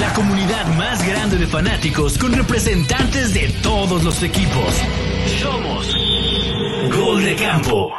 La comunidad más grande de fanáticos con representantes de todos los equipos. Somos Gol de Campo.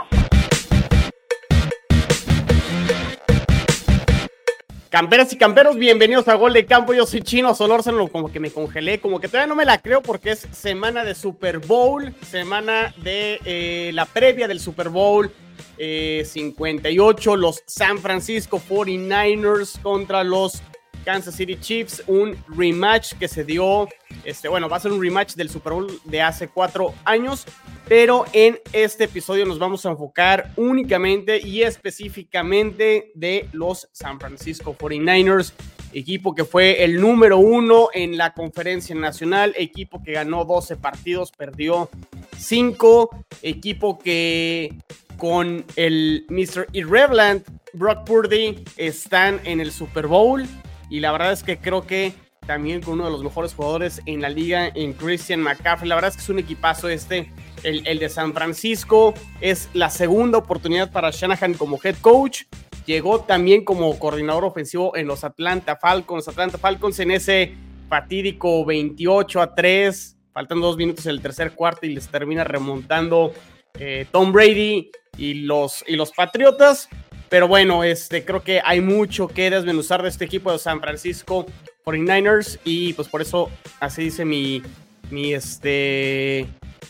Camperas y camperos, bienvenidos a Gol de Campo. Yo soy Chino Solórzano, como que me congelé, como que todavía no me la creo porque es semana de Super Bowl, semana de eh, la previa del Super Bowl eh, 58, los San Francisco 49ers contra los Kansas City Chiefs, un rematch que se dio, este, bueno, va a ser un rematch del Super Bowl de hace cuatro años, pero en este episodio nos vamos a enfocar únicamente y específicamente de los San Francisco 49ers, equipo que fue el número uno en la conferencia nacional, equipo que ganó 12 partidos, perdió 5, equipo que con el Mr. Irrelevant Brock Purdy están en el Super Bowl y la verdad es que creo que también con uno de los mejores jugadores en la liga, en Christian McCaffrey. La verdad es que es un equipazo este, el, el de San Francisco. Es la segunda oportunidad para Shanahan como head coach. Llegó también como coordinador ofensivo en los Atlanta Falcons. Atlanta Falcons en ese fatídico 28 a 3, faltan dos minutos en el tercer cuarto y les termina remontando eh, Tom Brady y los, y los Patriotas. Pero bueno, este, creo que hay mucho que desmenuzar de este equipo de San Francisco 49ers y pues por eso así dice mi, mi este,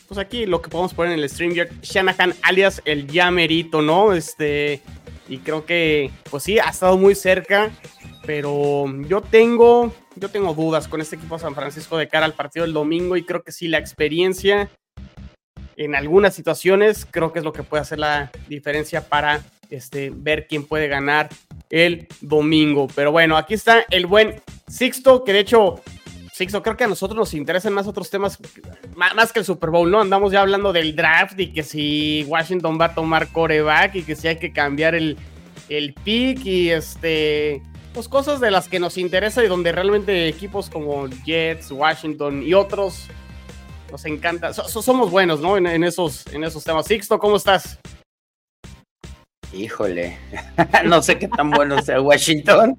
pues aquí lo que podemos poner en el stream, Shanahan alias el Yamerito, ¿no? Este, y creo que pues sí, ha estado muy cerca, pero yo tengo, yo tengo dudas con este equipo de San Francisco de cara al partido del domingo y creo que sí, la experiencia en algunas situaciones creo que es lo que puede hacer la diferencia para este, ver quién puede ganar el domingo. Pero bueno, aquí está el buen Sixto, que de hecho, Sixto, creo que a nosotros nos interesan más otros temas, más, que el Super Bowl, ¿no? Andamos ya hablando del draft y que si Washington va a tomar coreback y que si hay que cambiar el, el pick y este, pues cosas de las que nos interesa y donde realmente equipos como Jets, Washington y otros nos encanta. somos buenos, ¿no? En, esos, en esos temas. Sixto, ¿cómo estás? Híjole, no sé qué tan bueno sea Washington.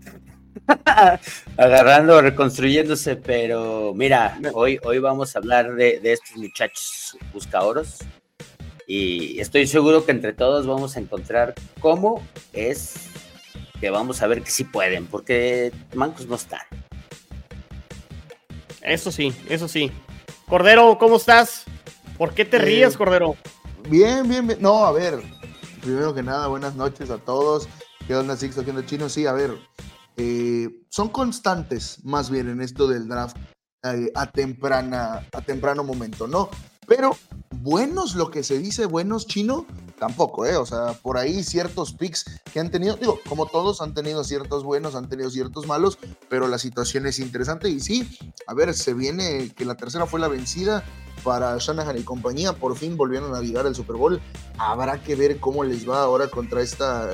Agarrando, reconstruyéndose, pero mira, hoy, hoy vamos a hablar de, estos muchachos buscaoros y estoy seguro que entre todos vamos a encontrar cómo es que vamos a ver que sí pueden, porque mancos no están. Eso sí, eso sí. Cordero, ¿cómo estás? ¿Por qué te ríes, Cordero? Bien, bien, bien. No, a ver, primero que nada, buenas noches a todos. ¿Qué onda, Sixto? ¿Qué onda, Chino? Sí, a ver, eh, son constantes más bien en esto del draft eh, a, temprana, a temprano momento, ¿no? Pero buenos, lo que se dice buenos, Chino, tampoco, ¿eh? O sea, por ahí ciertos picks que han tenido, digo, como todos han tenido ciertos buenos, han tenido ciertos malos, pero la situación es interesante y sí, a ver, se viene que la tercera fue la vencida para Shanahan y compañía, por fin volvieron a navegar el Super Bowl, habrá que ver cómo les va ahora contra esta,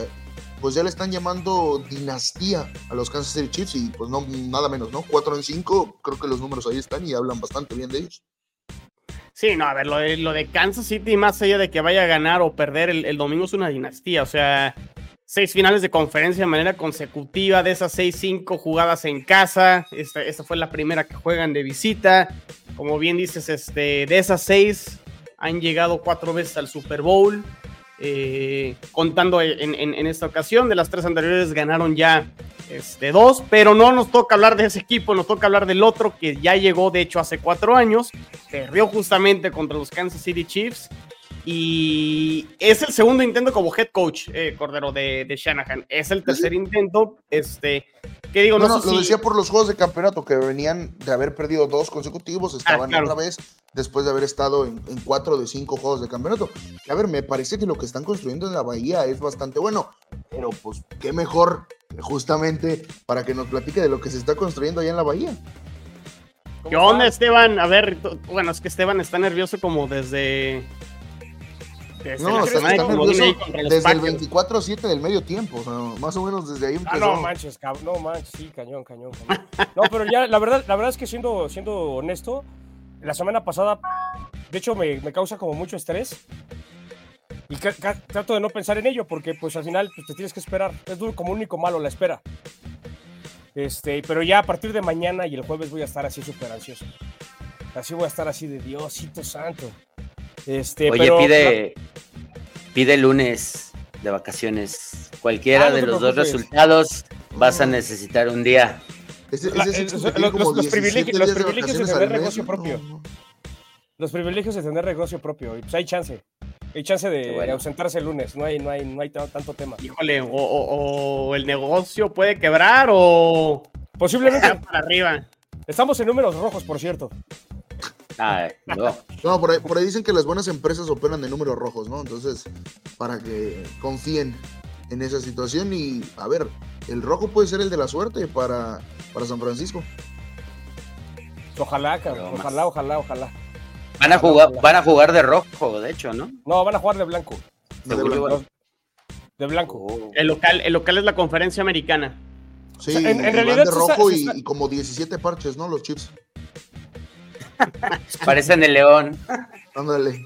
pues ya le están llamando dinastía a los Kansas City Chiefs y pues no, nada menos, ¿no? 4 en 5, creo que los números ahí están y hablan bastante bien de ellos. Sí, no, a ver, lo de, Kansas City, más allá de que vaya a ganar o perder el, domingo, es una dinastía. O sea, seis finales de conferencia de manera consecutiva, de esas seis, cinco jugadas en casa. Esta, esta fue la primera que juegan de visita. Como bien dices, este, de esas seis han llegado cuatro veces al Super Bowl. Eh, contando en, esta ocasión, de las tres anteriores ganaron ya este, dos, pero no nos toca hablar de ese equipo, nos toca hablar del otro que ya llegó de hecho hace cuatro años, perdió justamente contra los Kansas City Chiefs y es el segundo intento como head coach, eh, Cordero, de, de, Shanahan. Es el tercer intento, este, ¿Qué digo? No, no, lo decía por los juegos de campeonato que venían de haber perdido dos consecutivos, estaban otra vez después de haber estado en, cuatro de cinco juegos de campeonato. a ver, me parece que lo que están construyendo en la Bahía es bastante bueno, pero pues qué mejor justamente para que nos platique de lo que se está construyendo allá en la Bahía. ¿Qué onda, Esteban? A ver, bueno, es que Esteban está nervioso como desde no, está, desde el 24-7 del medio tiempo, más o menos desde ahí empezó. Ah, no manches, cabrón, no manches, sí, cañón, cañón, cañón. No, pero ya, la verdad, la verdad es que siendo, siendo honesto, la semana pasada, de hecho, me, me causa como mucho estrés Y trato de no pensar en ello porque pues al final pues, te tienes que esperar. Es duro como único malo la espera. Este, pero ya a partir de mañana y el jueves voy a estar así súper ansioso. Así voy a estar así de Diosito santo. Este, Oye, pide, pide lunes de vacaciones. Cualquiera ah, de los dos resultados vas a necesitar un día. los, privilegios, de tener negocio propio. Los privilegios de tener negocio propio. Y pues hay chance. Hay chance de, ausentarse el lunes, no hay, no hay, no hay tanto tema. Híjole, o, el negocio puede quebrar o posiblemente para arriba. Estamos en números rojos, por cierto. Ah, no. no por, ahí, dicen que las buenas empresas operan de números rojos, ¿no? Entonces, para que confíen en esa situación y, a ver, el rojo puede ser el de la suerte para, para San Francisco. Ojalá, ojalá, ojalá, ojalá. Van a jugar, van a jugar de rojo, de hecho, ¿no? No, van a jugar de blanco. De, blanco. Oh. El local, el local es la conferencia americana. Sí, en, realidad de rojo y, como 17 parches, ¿no? Los chips. Parecen el león. Ándale.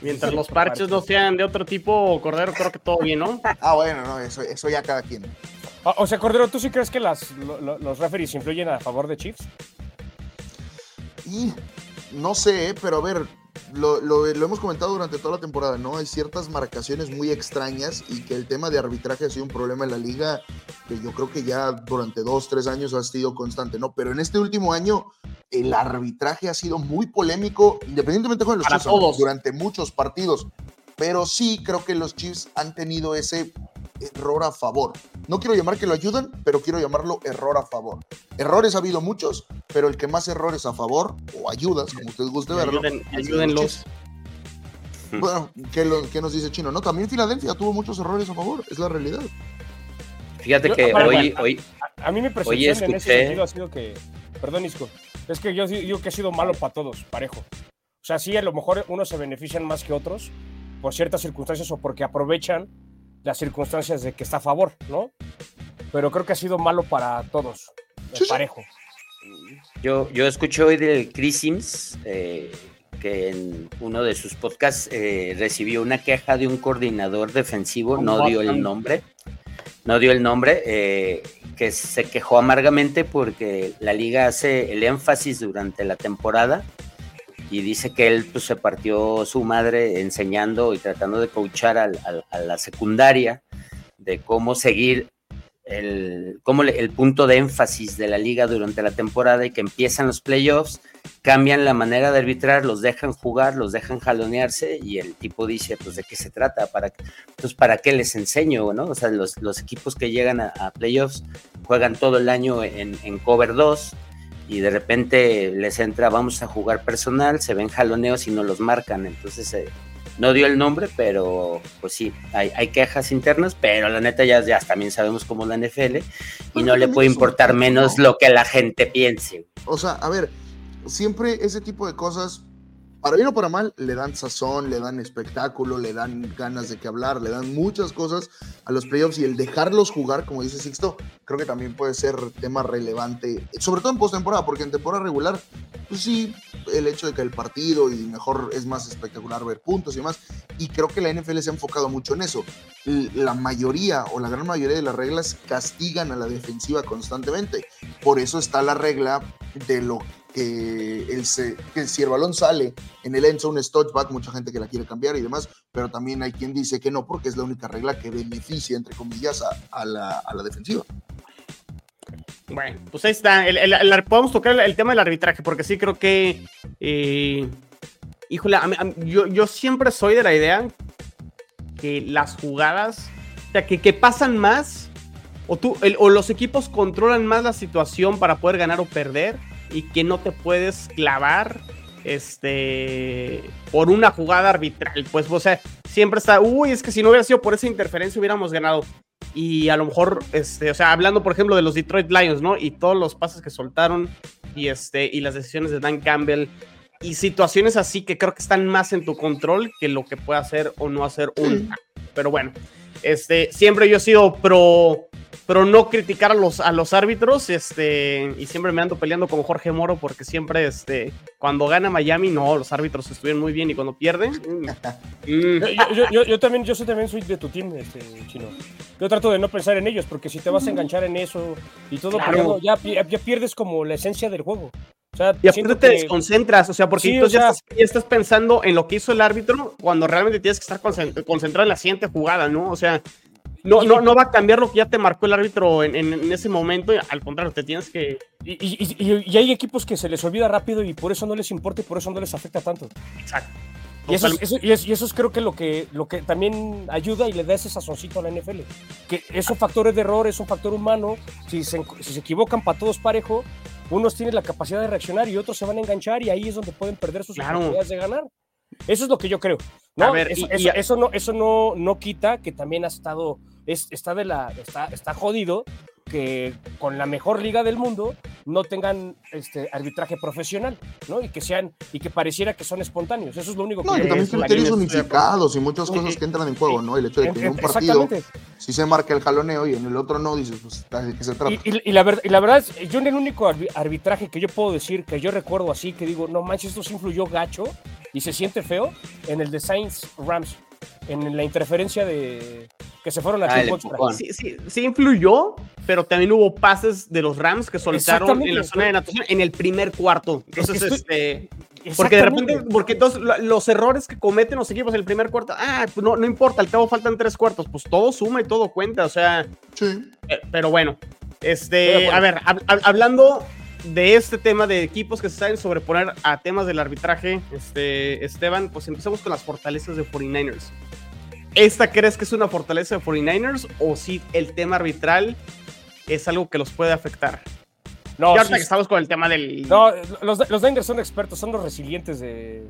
Mientras los parches no sean de otro tipo, Cordero, creo que todo bien, ¿no? Ah, bueno, no, eso, eso ya cada quien. O sea, Cordero, ¿tú sí crees que las, los referees influyen a favor de Chiefs? Y no sé, pero a ver, lo, hemos comentado durante toda la temporada, ¿no? Hay ciertas marcaciones muy extrañas y que el tema de arbitraje ha sido un problema en la liga que yo creo que ya durante dos, tres años ha sido constante, ¿no? Pero en este último año el arbitraje ha sido muy polémico, independientemente de los Chiefs, durante muchos partidos. Pero sí creo que los Chiefs han tenido ese error a favor. No quiero llamar que lo ayudan, pero quiero llamarlo error a favor. Errores ha habido muchos, pero el que más errores a favor o ayudas, como ustedes guste verlo. ayúdenlos. Bueno, ¿qué, nos dice Chino? No, también Filadelfia tuvo muchos errores a favor, es la realidad. Fíjate que hoy, hoy. A, mí mi percepción en ese sentido ha sido que. Perdón, Isco. Es que yo digo que ha sido malo para todos, parejo. O sea, sí, a lo mejor unos se benefician más que otros por ciertas circunstancias o porque aprovechan las circunstancias de que está a favor, ¿no? Pero creo que ha sido malo para todos, parejo. Yo, yo escuché hoy del Chris Sims, eh, que en uno de sus podcasts eh, recibió una queja de un coordinador defensivo, no dio el nombre, no dio el nombre, eh, que se quejó amargamente porque la liga hace el énfasis durante la temporada y dice que él pues, se partió su madre enseñando y tratando de coachar a la secundaria de cómo seguir el, cómo el punto de énfasis de la liga durante la temporada y que empiezan los playoffs, cambian la manera de arbitrar, los dejan jugar, los dejan jalonearse y el tipo dice, pues de qué se trata, para, pues para qué les enseño, ¿no? O sea, los, equipos que llegan a, playoffs juegan todo el año en, en cover 2 y de repente les entra, vamos a jugar personal, se ven jaloneos y no los marcan, entonces eh, no dio el nombre, pero pues sí, hay, quejas internas, pero la neta ya, ya también sabemos cómo la NFL y no le puede importar menos lo que la gente piense. O sea, a ver, siempre ese tipo de cosas para bien o para mal, le dan sazón, le dan espectáculo, le dan ganas de que hablar, le dan muchas cosas a los playoffs y el dejarlos jugar, como dice Sixto, creo que también puede ser tema relevante, sobre todo en postemporada, porque en temporada regular, pues sí, el hecho de que el partido y mejor es más espectacular ver puntos y demás, y creo que la NFL se ha enfocado mucho en eso. La mayoría o la gran mayoría de las reglas castigan a la defensiva constantemente, por eso está la regla de lo que, el, que si el balón sale en el end zone es mucha gente que la quiere cambiar y demás, pero también hay quien dice que no, porque es la única regla que beneficia, entre comillas, a, la, defensiva. Bueno, pues ahí está. podemos tocar el, tema del arbitraje, porque sí creo que. Eh, híjole, yo, yo, siempre soy de la idea que las jugadas, o sea, que, que pasan más, o, tú, o los equipos controlan más la situación para poder ganar o perder, y que no te puedes clavar este por una jugada arbitral. Pues, o sea, siempre está, uy, es que si no hubiera sido por esa interferencia hubiéramos ganado. Y a lo mejor, este, o sea, hablando por ejemplo de los Detroit Lions, ¿no? Y todos los pases que soltaron y este y las decisiones de Dan Campbell y situaciones así que creo que están más en tu control que lo que puede hacer o no hacer un. Pero bueno, este, siempre yo he sido pro pero no criticar a los, a los árbitros, este, y siempre me ando peleando con Jorge Moro porque siempre, este, cuando gana Miami, no, los árbitros estuvieron muy bien y cuando pierden... Mm, mm. yo, también, yo también soy de tu team, este, chino. Yo trato de no pensar en ellos porque si te vas a enganchar en eso y todo, ya, ya pierdes como la esencia del juego. O sea, y aparte te desconcentras, o sea, porque entonces ya, estás, pensando en lo que hizo el árbitro cuando realmente tienes que estar concentrado en la siguiente jugada, ¿no? O sea, no, no, no va a cambiar lo que ya te marcó el árbitro en, ese momento, al contrario, te tienes que... Y, hay equipos que se les olvida rápido y por eso no les importa y por eso no les afecta tanto. Exacto. Y eso, y eso, es creo que lo, que lo que también ayuda y le da ese sazoncito a la NFL. Que es un factor de error, es un factor humano. Si se, si se equivocan para todos parejo, unos tienen la capacidad de reaccionar y otros se van a enganchar y ahí es donde pueden perder sus oportunidades de ganar. Eso es lo que yo creo. ¿no? eso, no, eso no, no quita que también ha estado, es, está, de la, está, está jodido que con la mejor liga del mundo no tengan este arbitraje profesional, ¿no? Y que sean y que pareciera que son espontáneos. Eso es lo único que No, y también criterios unificados y muchas cosas que entran en juego, ¿no? El hecho de que en un partido si se marca el jaloneo y en el otro no, dices, pues de qué se trata. Y, la, verdad, y la verdad, yo en el único arbitraje que yo puedo decir que yo recuerdo así, que digo, no manches, esto sí influyó gacho y se siente feo, en el de Saints Rams, en la interferencia de que se fueron a ah, sí, sí, sí, influyó, pero también hubo pases de los Rams que soltaron en la zona de natación en el primer cuarto. Entonces, este. Porque de repente, porque entonces los errores que cometen los equipos en el primer cuarto, ah, pues no, no importa, al cabo faltan tres cuartos, pues todo suma y todo cuenta, o sea. Sí. Eh, pero bueno, este, a ver, hablando de este tema de equipos que se saben sobreponer a temas del arbitraje, este, Esteban, pues empezamos con las fortalezas de 49ers. ¿Esta crees que es una fortaleza de 49ers o si el tema arbitral es algo que los puede afectar? No, ya que estamos con el tema del. No, los, los son expertos, son los resilientes de,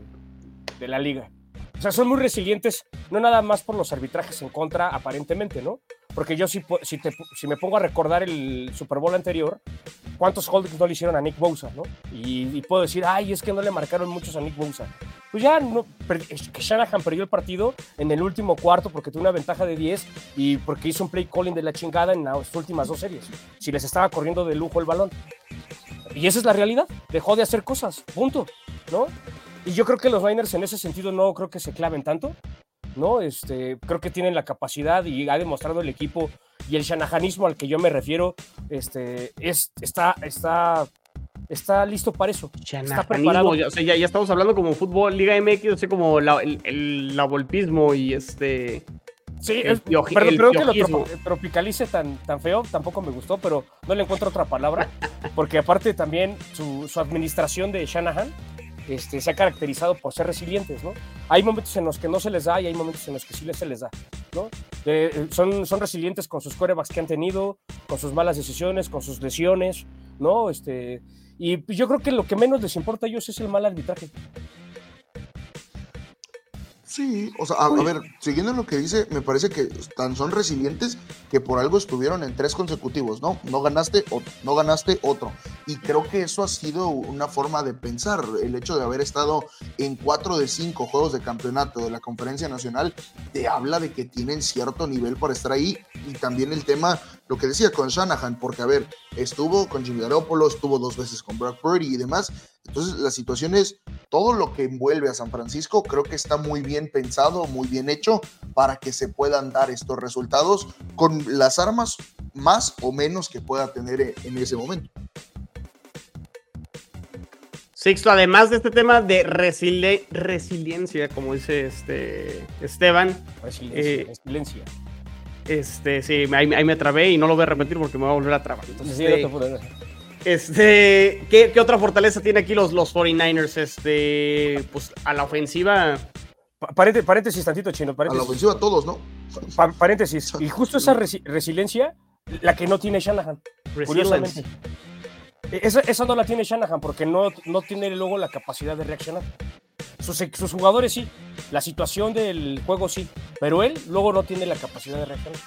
de la liga. O sea, son muy resilientes, no nada más por los arbitrajes en contra, aparentemente, ¿no? Porque yo si, si, te, si me pongo a recordar el Super Bowl anterior, ¿cuántos holdings no le hicieron a Nick Bosa, no? Y, puedo decir, ay, es que no le marcaron muchos a Nick Bosa. Pues ya, no, que Shanahan perdió el partido en el último cuarto porque tuvo una ventaja de 10 y porque hizo un play calling de la chingada en las últimas dos series. Si les estaba corriendo de lujo el balón. Y esa es la realidad. Dejó de hacer cosas, punto, ¿no? Y yo creo que los Niners en ese sentido no creo que se claven tanto. ¿no? Este, creo que tienen la capacidad y ha demostrado el equipo y el shanahanismo al que yo me refiero, este, es, está, está, está listo para eso. Está preparado. ya, estamos hablando como fútbol, Liga MX, así como la, el, la volpismo y este... Sí, pero, creo que lo tropicalice tan, tan feo tampoco me gustó, pero no le encuentro otra palabra, porque aparte también su, su administración de Shanahan este, se ha caracterizado por ser resilientes, ¿no? Hay momentos en los que no se les da y hay momentos en los que sí se les da, ¿no? Eh, son, son resilientes con sus corebacks que han tenido, con sus malas decisiones, con sus lesiones, ¿no? Este, y yo creo que lo que menos les importa a ellos es el mal arbitraje. Sí, o sea, a, ver, siguiendo lo que dice, me parece que tan son resilientes que por algo estuvieron en tres consecutivos, ¿no? No ganaste, otro, no ganaste otro. Y creo que eso ha sido una forma de pensar. El hecho de haber estado en cuatro de cinco juegos de campeonato de la Conferencia Nacional te habla de que tienen cierto nivel para estar ahí. Y también el tema, lo que decía con Shanahan, porque a ver, estuvo con Jimmy Garoppolo, estuvo dos veces con Brock Purdy y demás. Entonces, la situación es todo lo que envuelve a San Francisco, creo que está muy bien pensado, muy bien hecho para que se puedan dar estos resultados con las armas más o menos que pueda tener en ese momento. Sixto, además de este tema de resiliencia, como dice este Esteban. Resiliencia. Eh, este, sí, ahí, me atrabé y no lo voy a repetir porque me voy a volver a trabar. Entonces, este, este, ¿qué, otra fortaleza tiene aquí los, los 49ers? Este, pues a la ofensiva. paréntesis, tantito chino. A la ofensiva todos, ¿no? paréntesis. Y justo esa resiliencia, la que no tiene Shanahan. Curiosamente. E, esa, no la tiene Shanahan porque no, no tiene luego la capacidad de reaccionar. Sus, sus, jugadores sí, la situación del juego sí, pero él luego no tiene la capacidad de reaccionar.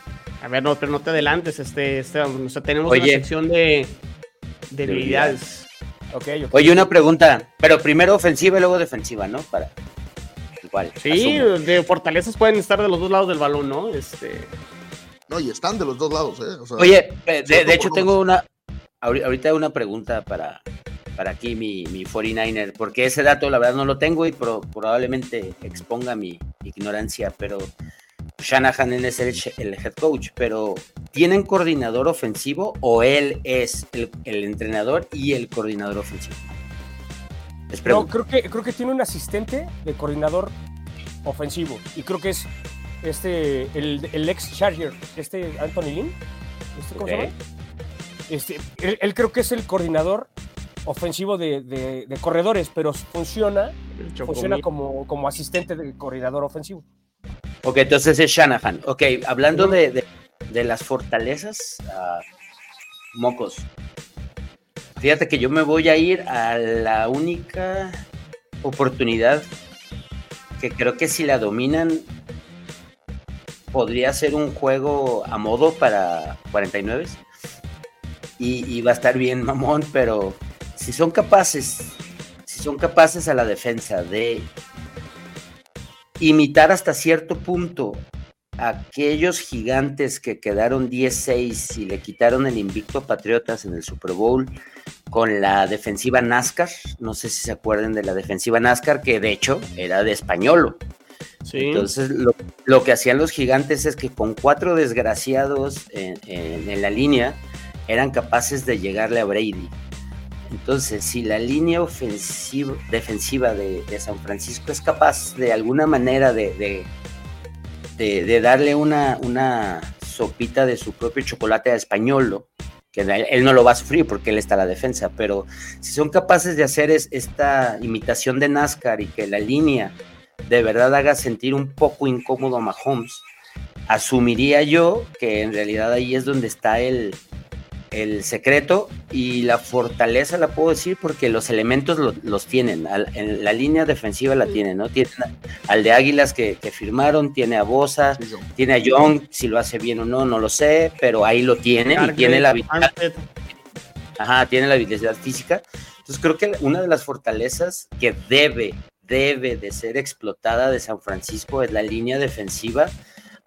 A ver, no, pero no te adelantes, este, este o sea, tenemos una sección de, debilidades. Okay, Oye, una pregunta, pero primero ofensiva y luego defensiva, ¿no? Para igual. Sí, de fortalezas pueden estar de los dos lados del balón, ¿no? Este. No, y están de los dos lados, ¿eh? Oye, de, hecho tengo una, ahorita una pregunta para, para aquí mi, mi 49er, porque ese dato la verdad no lo tengo y probablemente exponga mi ignorancia, pero Shanahan es el, el, head coach, pero ¿tienen coordinador ofensivo o él es el, el entrenador y el coordinador ofensivo? No, creo que, creo que tiene un asistente de coordinador ofensivo y creo que es este, el, el ex Charger, este Anthony Lynn. Este, ¿Cómo se llama? Este, él, creo que es el coordinador ofensivo de, corredores, pero funciona, funciona como, como asistente del coordinador ofensivo. Ok, entonces es Shanahan. Ok, hablando de, las fortalezas, uh, mocos. Fíjate que yo me voy a ir a la única oportunidad que creo que si la dominan podría ser un juego a modo para 49 y, va a estar bien mamón, pero si son capaces, si son capaces a la defensa de imitar hasta cierto punto aquellos gigantes que quedaron 10-6 y le quitaron el invicto a Patriotas en el Super Bowl con la defensiva NASCAR, no sé si se acuerdan de la defensiva NASCAR, que de hecho era de español. Entonces, lo, que hacían los gigantes es que con cuatro desgraciados en, la línea eran capaces de llegarle a Brady. Entonces, si la línea ofensiva, defensiva de, San Francisco es capaz de alguna manera de, darle una, sopita de su propio chocolate a Españolo, que él no lo va a sufrir porque él está a la defensa, pero si son capaces de hacer esta imitación de NASCAR y que la línea de verdad haga sentir un poco incómodo a Mahomes, asumiría yo que en realidad ahí es donde está el, el secreto y la fortaleza la puedo decir porque los elementos los tienen, en la línea defensiva la tienen, ¿no? Tiene al de Águilas que, firmaron, tiene a Bosa, tiene a Young, si lo hace bien o no, no lo sé, pero ahí lo tiene y tiene la habilidad. Ajá, tiene la habilidad física. Entonces creo que una de las fortalezas que debe debe de ser explotada de San Francisco es la línea defensiva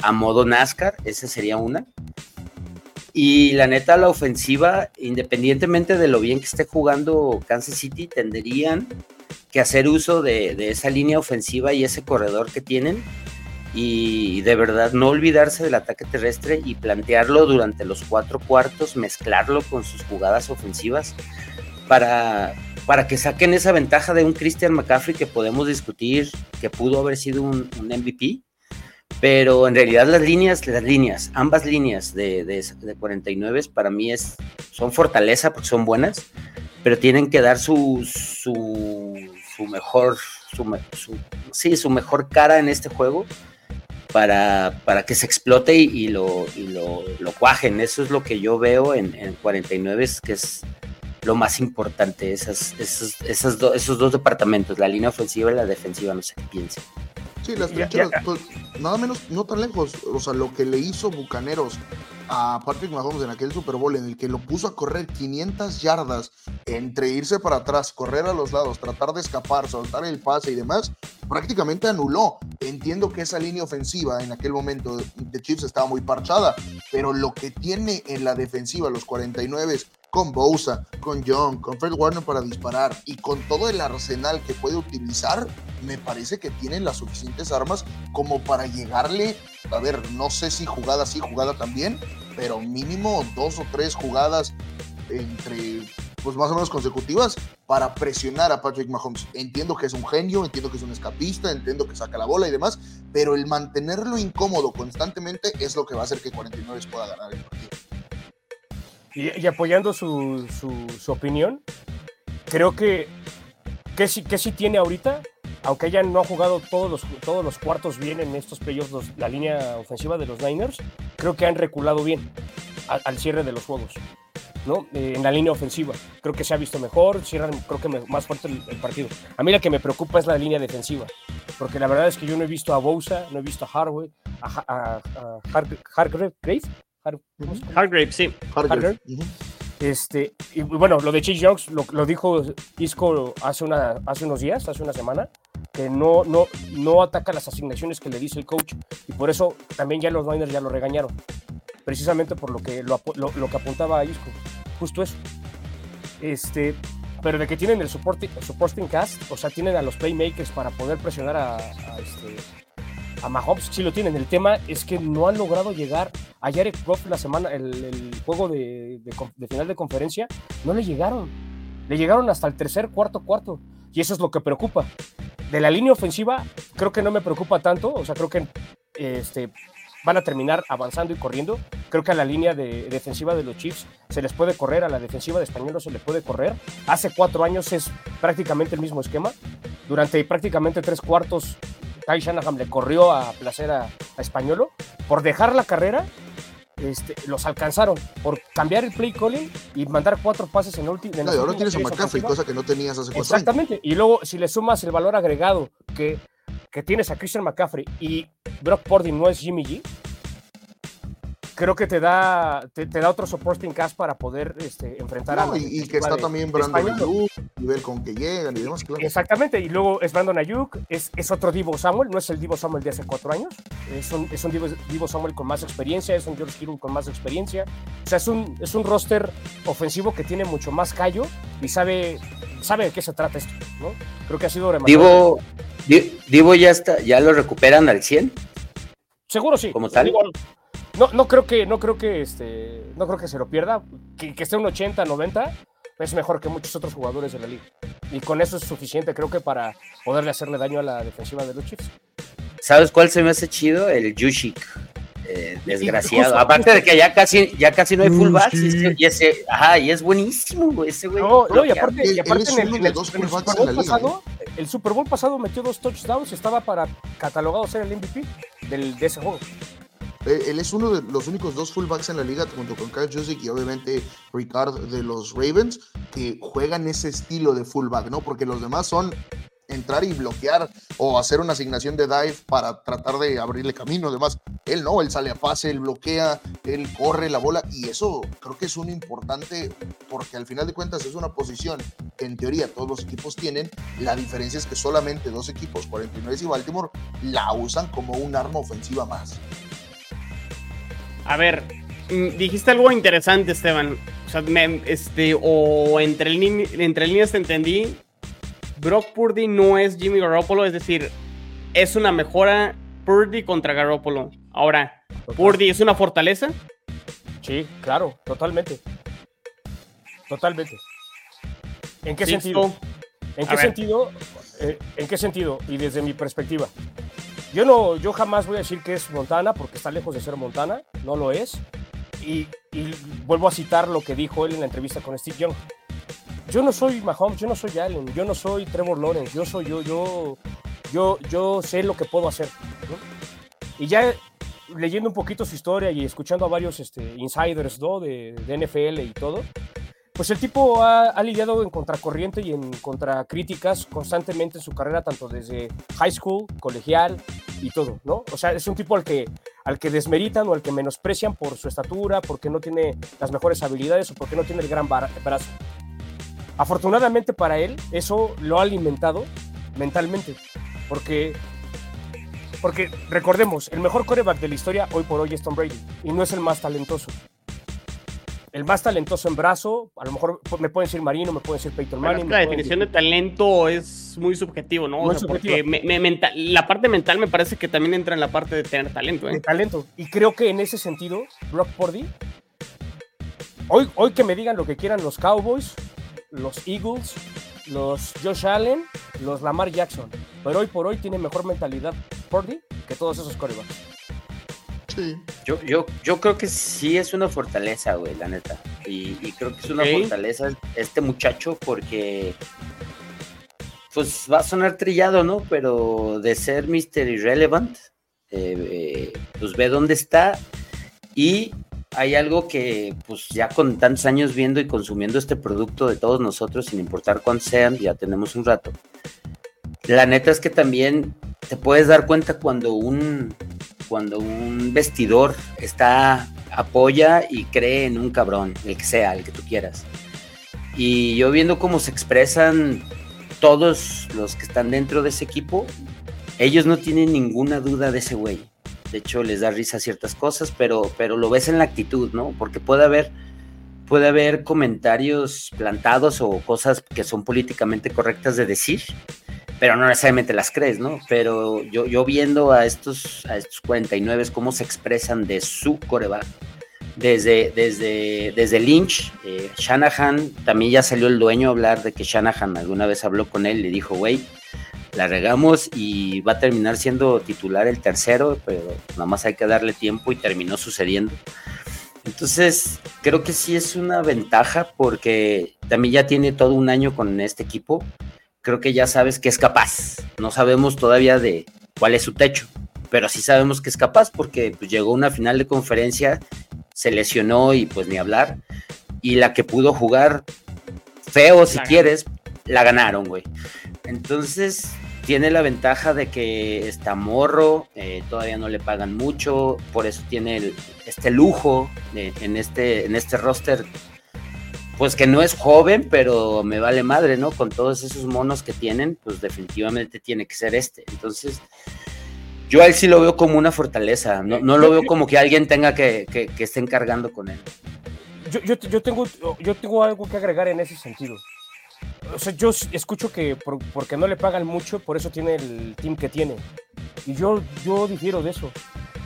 a modo NASCAR, esa sería una. Y la neta, la ofensiva, independientemente de lo bien que esté jugando Kansas City, tendrían que hacer uso de, esa línea ofensiva y ese corredor que tienen y de verdad no olvidarse del ataque terrestre y plantearlo durante los cuatro cuartos, mezclarlo con sus jugadas ofensivas para, para que saquen esa ventaja de un Christian McCaffrey que podemos discutir que pudo haber sido un, MVP, pero en realidad las líneas, las líneas, ambas líneas de, de, 49 para mí es, son fortaleza porque son buenas, pero tienen que dar su, su, mejor, su, sí, su mejor cara en este juego para, para que se explote y, lo, y lo, lo, cuajen. Eso es lo que yo veo en, en 49, que es lo más importante, esas, esos, esos dos departamentos, la línea ofensiva y la defensiva, no sé qué piensen. Sí, las trincheras, pues, nada menos, no tan lejos, o sea, lo que le hizo Bucaneros a Patrick Mahomes en aquel Super Bowl en el que lo puso a correr 500 yardas entre irse para atrás, correr a los lados, tratar de escapar, soltar el pase y demás, prácticamente anuló. Entiendo que esa línea ofensiva en aquel momento de Chiefs estaba muy parchada, pero lo que tiene en la defensiva los 49 con Bosa, con Young, con Fred Warner para disparar y con todo el arsenal que puede utilizar, me parece que tienen las suficientes armas como para llegarle, a ver, no sé si jugada sí, jugada también, pero mínimo dos o tres jugadas entre pues más o menos consecutivas para presionar a Patrick Mahomes. Entiendo que es un genio, entiendo que es un escapista, entiendo que saca la bola y demás, pero el mantenerlo incómodo constantemente es lo que va a hacer que 49 pueda ganar el partido. Y, apoyando su, su, opinión, creo que que sí, que sí tiene ahorita, aunque ella no ha jugado todos los, todos los cuartos bien en estos playoffs, la línea ofensiva de los Niners, creo que han reculado bien al, cierre de los juegos. ¿no? Eh, en la línea ofensiva. Creo que se ha visto mejor, cierran creo que más fuerte el, partido. A mí la que me preocupa es la línea defensiva, porque la verdad es que yo no he visto a Bosa, no he visto a Harway, a, a, a Hargrave, Hargrave, sí. Hargrave. Este, y bueno, lo de Chase Youngs lo, dijo Isco hace, una, hace unos días, hace una semana, que no, no, no ataca las asignaciones que le dice el coach y por eso también ya los Niners ya lo regañaron. precisamente por lo que, lo, que apuntaba Isco, justo eso. Este, pero de que tienen el supporting, supporting cast, o sea, tienen a los playmakers para poder presionar a, a, este, a Mahomes, sí lo tienen. El tema es que no han logrado llegar a Jared Goff el, juego de, final de conferencia, no le llegaron. Le llegaron hasta el tercer, cuarto, cuarto. Y eso es lo que preocupa. De la línea ofensiva, creo que no me preocupa tanto. O sea, creo que este, van a terminar avanzando y corriendo. Creo que a la línea de, defensiva de los Chiefs se les puede correr, a la defensiva de Español no se le puede correr. Hace cuatro años es prácticamente el mismo esquema. Durante prácticamente tres cuartos, Kai Shanahan le corrió a placer a, a Españolo. Por dejar la carrera, este, los alcanzaron por cambiar el play calling y mandar cuatro pases en último. No, ahora tienes a McCaffrey, cosa que no tenías hace cuatro Exactamente. Y luego, si le sumas el valor agregado que, que tienes a Christian McCaffrey y Brock Purdy no es Jimmy G, creo que te da, te, da otro supporting cast para poder este, enfrentar a. Y, y que está también Brandon Ayuk, nivel con que llegan y demás, claro. Exactamente, y luego es Brandon Ayuk, es, es otro Divo Samuel, no es el Divo Samuel de hace cuatro años, es un, es un Divo, Samuel con más experiencia, es un George Kittle con más experiencia. O sea, es un, es un roster ofensivo que tiene mucho más callo y sabe, sabe de qué se trata esto, ¿no? Creo que ha sido Divo, Divo ya está, ya lo recuperan al 100. Seguro sí. Como tal. No, no creo que, no creo que este, no creo que se lo pierda. Que, que esté un 80, 90 es mejor que muchos otros jugadores de la liga. Y con eso es suficiente, creo que para poderle hacerle daño a la defensiva de los Chiefs. ¿Sabes cuál se me hace chido? El Yushik. Eh, desgraciado. Aparte de que ya casi, ya casi no hay fullbacks y, ese, ajá, y es buenísimo, ese güey. No, no, y aparte, y aparte en el, Super Bowl pasado, el Super Bowl pasado metió dos touchdowns, estaba para catalogado ser el MVP del, de ese juego. Eh, él es uno de los únicos dos fullbacks en la liga, junto con Kyle Jusic y obviamente Ricard de los Ravens, que juegan ese estilo de fullback, ¿no? Porque los demás son entrar y bloquear o hacer una asignación de dive para tratar de abrirle camino. Además, él no, él sale a pase, él bloquea, él corre la bola y eso creo que es un importante porque al final de cuentas es una posición que en teoría todos los equipos tienen. La diferencia es que solamente dos equipos, 49 y Baltimore, la usan como un arma ofensiva más. A ver, mm, dijiste algo interesante, Esteban. O sea, este, o entre, entre líneas te entendí. Brock Purdy no es Jimmy Garoppolo, es decir, es una mejora Purdy contra Garoppolo. Ahora, ¿Purdy es una fortaleza? Sí, claro, totalmente. Totalmente. ¿En qué sentido? ¿En qué sentido? Eh, ¿En qué sentido? Y desde mi perspectiva. Yo, no, yo jamás voy a decir que es Montana porque está lejos de ser Montana, no lo es. Y, vuelvo a citar lo que dijo él en la entrevista con Steve Young. Yo no soy Mahomes, yo no soy Allen, yo no soy Trevor Lawrence, yo soy yo, yo, yo, yo sé lo que puedo hacer. Y ya leyendo un poquito su historia y escuchando a varios este, insiders ¿no? de, de NFL y todo, pues el tipo ha, lidiado en contracorriente y en contracríticas constantemente en su carrera, tanto desde high school, colegial y todo, ¿no? O sea, es un tipo al que, al que desmeritan o al que menosprecian por su estatura, porque no tiene las mejores habilidades o porque no tiene el gran brazo. Afortunadamente para él, eso lo ha alimentado mentalmente, porque porque recordemos, el mejor coreback de la historia hoy por hoy es Tom Brady y no es el más talentoso el más talentoso en brazo, a lo mejor me pueden decir Marino, me pueden decir Peyton Manning. la definición de talento es muy subjetivo, ¿no? porque la parte mental me parece que también entra en la parte de tener talento. ¿eh? De talento. Y creo que en ese sentido, Brock Purdy, hoy, hoy que me digan lo que quieran los Cowboys, los Eagles, los Josh Allen, los Lamar Jackson, pero hoy por hoy tiene mejor mentalidad Purdy que todos esos corebacks. Yo, yo, yo creo que sí es una fortaleza, güey, la neta. Y, creo que es una fortaleza este muchacho porque, pues va a sonar trillado, ¿no? Pero de ser Mr. Irrelevant, eh, eh, pues ve dónde está y hay algo que, pues ya con tantos años viendo y consumiendo este producto de todos nosotros, sin importar cuántos sean, ya tenemos un rato. La neta es que también te puedes dar cuenta cuando un, cuando un vestidor está, apoya y cree en un cabrón, el que sea, el que tú quieras. Y yo viendo cómo se expresan todos los que están dentro de ese equipo, ellos no tienen ninguna duda de ese güey. De hecho, les da risa ciertas cosas, pero, pero lo ves en la actitud, ¿no? Porque puede haber, puede haber comentarios plantados o cosas que son políticamente correctas de decir, pero no necesariamente las crees, ¿no? Pero yo, yo viendo a estos, a estos 49 cómo se expresan de su coreback, desde, desde, desde Lynch, eh, Shanahan, también ya salió el dueño a hablar de que Shanahan alguna vez habló con él le dijo, güey, la regamos y va a terminar siendo titular el tercero, pero nada más hay que darle tiempo y terminó sucediendo. Entonces, creo que sí es una ventaja porque también ya tiene todo un año con este equipo creo que ya sabes que es capaz. No sabemos todavía de cuál es su techo, pero sí sabemos que es capaz porque pues, llegó a una final de conferencia, se lesionó y pues ni hablar. Y la que pudo jugar feo, si quieres, la ganaron, güey. Entonces, tiene la ventaja de que está morro, eh, todavía no le pagan mucho, por eso tiene este lujo en, este, en este roster pues que no es joven, pero me vale madre, ¿no? Con todos esos monos que tienen, pues definitivamente tiene que ser este. Entonces, yo a él sí lo veo como una fortaleza, no, no lo veo como que alguien tenga que, que, que esté encargando con él. Yo, yo, yo, tengo, yo tengo algo que agregar en ese sentido. O sea, yo escucho que porque no le pagan mucho, por eso tiene el team que tiene. Y yo, yo difiero de eso.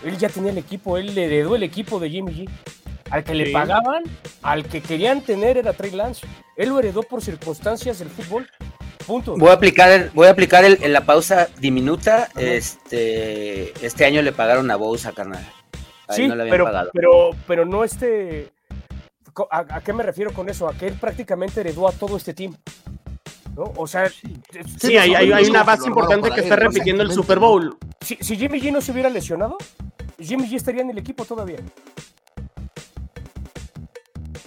Él ya tenía el equipo, él le heredó el equipo de Jimmy G. Al que le pagaban, al que querían tener era Trey Lance. Él lo heredó por circunstancias del fútbol. Punto. Voy a aplicar, voy a aplicar en la pausa diminuta. Este, este año le pagaron a Bousa, carnal. sí, no le pero, pagado. pero, pero no este. ¿A, qué me refiero con eso? A que él prácticamente heredó a todo este team. ¿no? O sea, sí, hay, hay, una base importante que está repitiendo el Super Bowl. Si, si Jimmy G no se hubiera lesionado, Jimmy G estaría en el equipo todavía.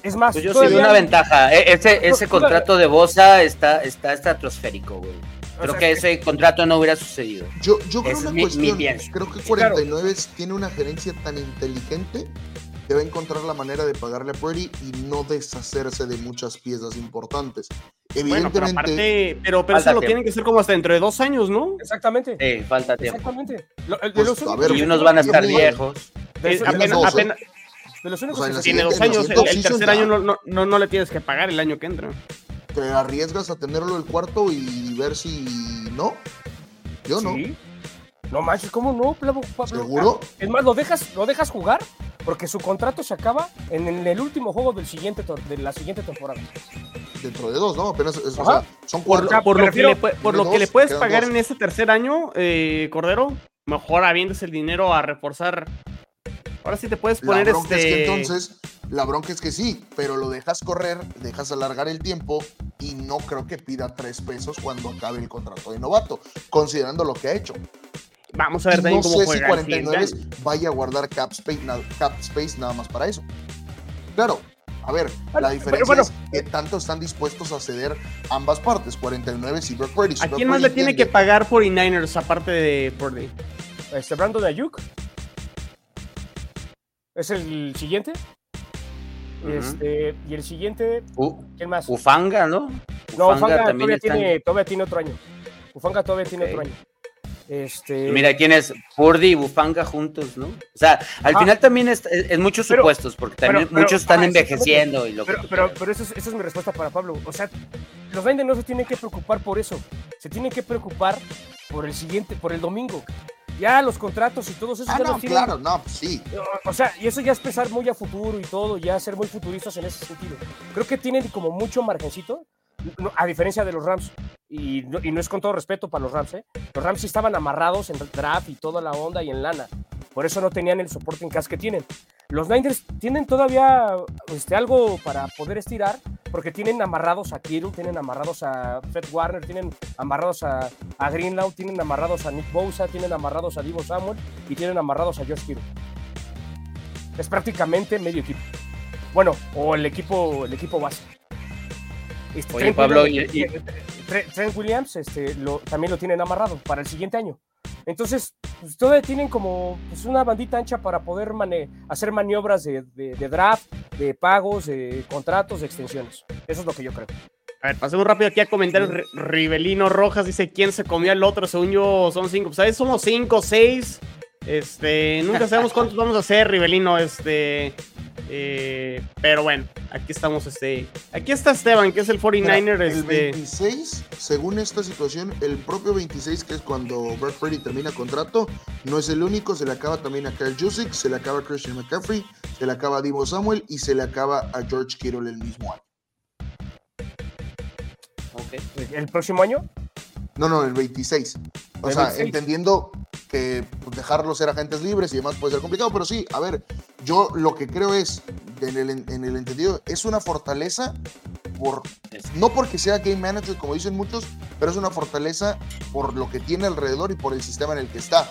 Es más, pues yo soy una ventaja. E, ese, ese contrato de Bosa está, está estratosférico, güey. Creo que ese contrato no hubiera sucedido. Yo, yo creo una cuestión. creo que 49 tiene una gerencia tan inteligente que va a encontrar la manera de pagarle a Purdy y no deshacerse de muchas piezas importantes. Evidentemente. pero, pero, eso lo tienen que hacer como hasta dentro de dos años, ¿no? Exactamente. Sí, falta tiempo. Exactamente. Pues, y unos van a estar viejos. apenas, de los únicos tiene dos años, el, tercer año no, no, no, le tienes que pagar el año que entra. ¿Te arriesgas a tenerlo el cuarto y ver si no? Yo no. No manches, ¿cómo no, ¿Seguro? Es más, lo dejas, lo dejas jugar porque su contrato se acaba en, el último juego del siguiente de la siguiente temporada. Dentro de dos, ¿no? Apenas o sea, son cuatro. Por, lo, que le, por lo que le puedes pagar en ese tercer año, eh, Cordero, mejor habiéndose el dinero a reforzar Ahora sí te puedes poner la bronca Es que este entonces, la bronca es que sí, pero lo dejas correr, dejas alargar el tiempo y no creo que pida tres pesos cuando acabe el contrato de novato, considerando lo que ha hecho. Vamos a ver también no sé si 49 vaya a guardar cap space, cap space nada más para eso. Claro, a ver, la diferencia es que tanto están dispuestos a ceder ambas partes, 49 y Brock Purdy. ¿A quién más le tiene que pagar 49ers aparte de Purdy? Este Brandon Ayuk. ¿Es el siguiente? Este, y el siguiente, ¿quién más? Ufanga, ¿no? no, Ufanga todavía, tiene, todavía tiene otro año. Ufanga todavía tiene otro año. Este... Mira, tienes Purdy y Bufanga juntos, ¿no? O sea, al final también es, muchos supuestos, porque también muchos están envejeciendo. Y lo pero, pero, pero esa es, es, mi respuesta para Pablo. O sea, los Rangers no se tienen que preocupar por eso. Se tienen que preocupar por el siguiente, por el domingo ya los contratos y todos esos ah, no, claro, no, pues sí. O sea, y eso ya es pensar muy a futuro y todo, ya ser muy futuristas en ese sentido. Creo que tienen como mucho margencito, a diferencia de los Rams. Y no, y no es con todo respeto para los Rams, ¿eh? Los Rams sí estaban amarrados en draft y toda la onda y en lana. Por eso no tenían el soporte en cash que tienen. Los Niners tienen todavía este, algo para poder estirar, porque tienen amarrados a Kirill, tienen amarrados a Fred Warner, tienen amarrados a, a Greenlaw, tienen amarrados a Nick Bosa, tienen amarrados a Divo Samuel y tienen amarrados a Josh Kirill. Es prácticamente medio equipo. Bueno, o el equipo, el equipo base. Este, Oye, Pablo, y, Trent Williams este, lo, también lo tienen amarrado para el siguiente año. Entonces, pues, todavía tienen como pues, una bandita ancha para poder hacer maniobras de, draft, de pagos, de contratos, de extensiones. Eso es lo que yo creo. A ver, pasemos rápido aquí a comentar. Rivelino Rojas dice: ¿Quién se comió al otro? Según yo, son cinco. ¿Sabes? Somos cinco, seis. Este, nunca sabemos cuántos vamos a hacer, Rivelino. Este, eh, pero bueno, aquí estamos. Este, aquí está Esteban, que es el 49er. el 26, este. según esta situación, el propio 26, que es cuando Brad Purdy termina contrato, no es el único. Se le acaba también a Kyle Jusic, se le acaba a Christian McCaffrey, se le acaba a Divo Samuel y se le acaba a George Kittle el mismo año. ¿El próximo año? No, no, el 26. O sea, entendiendo que pues, dejarlos ser agentes libres y demás puede ser complicado, pero sí, a ver, yo lo que creo es, en el, en el entendido, es una fortaleza por, no porque sea game manager, como dicen muchos, pero es una fortaleza por lo que tiene alrededor y por el sistema en el que está.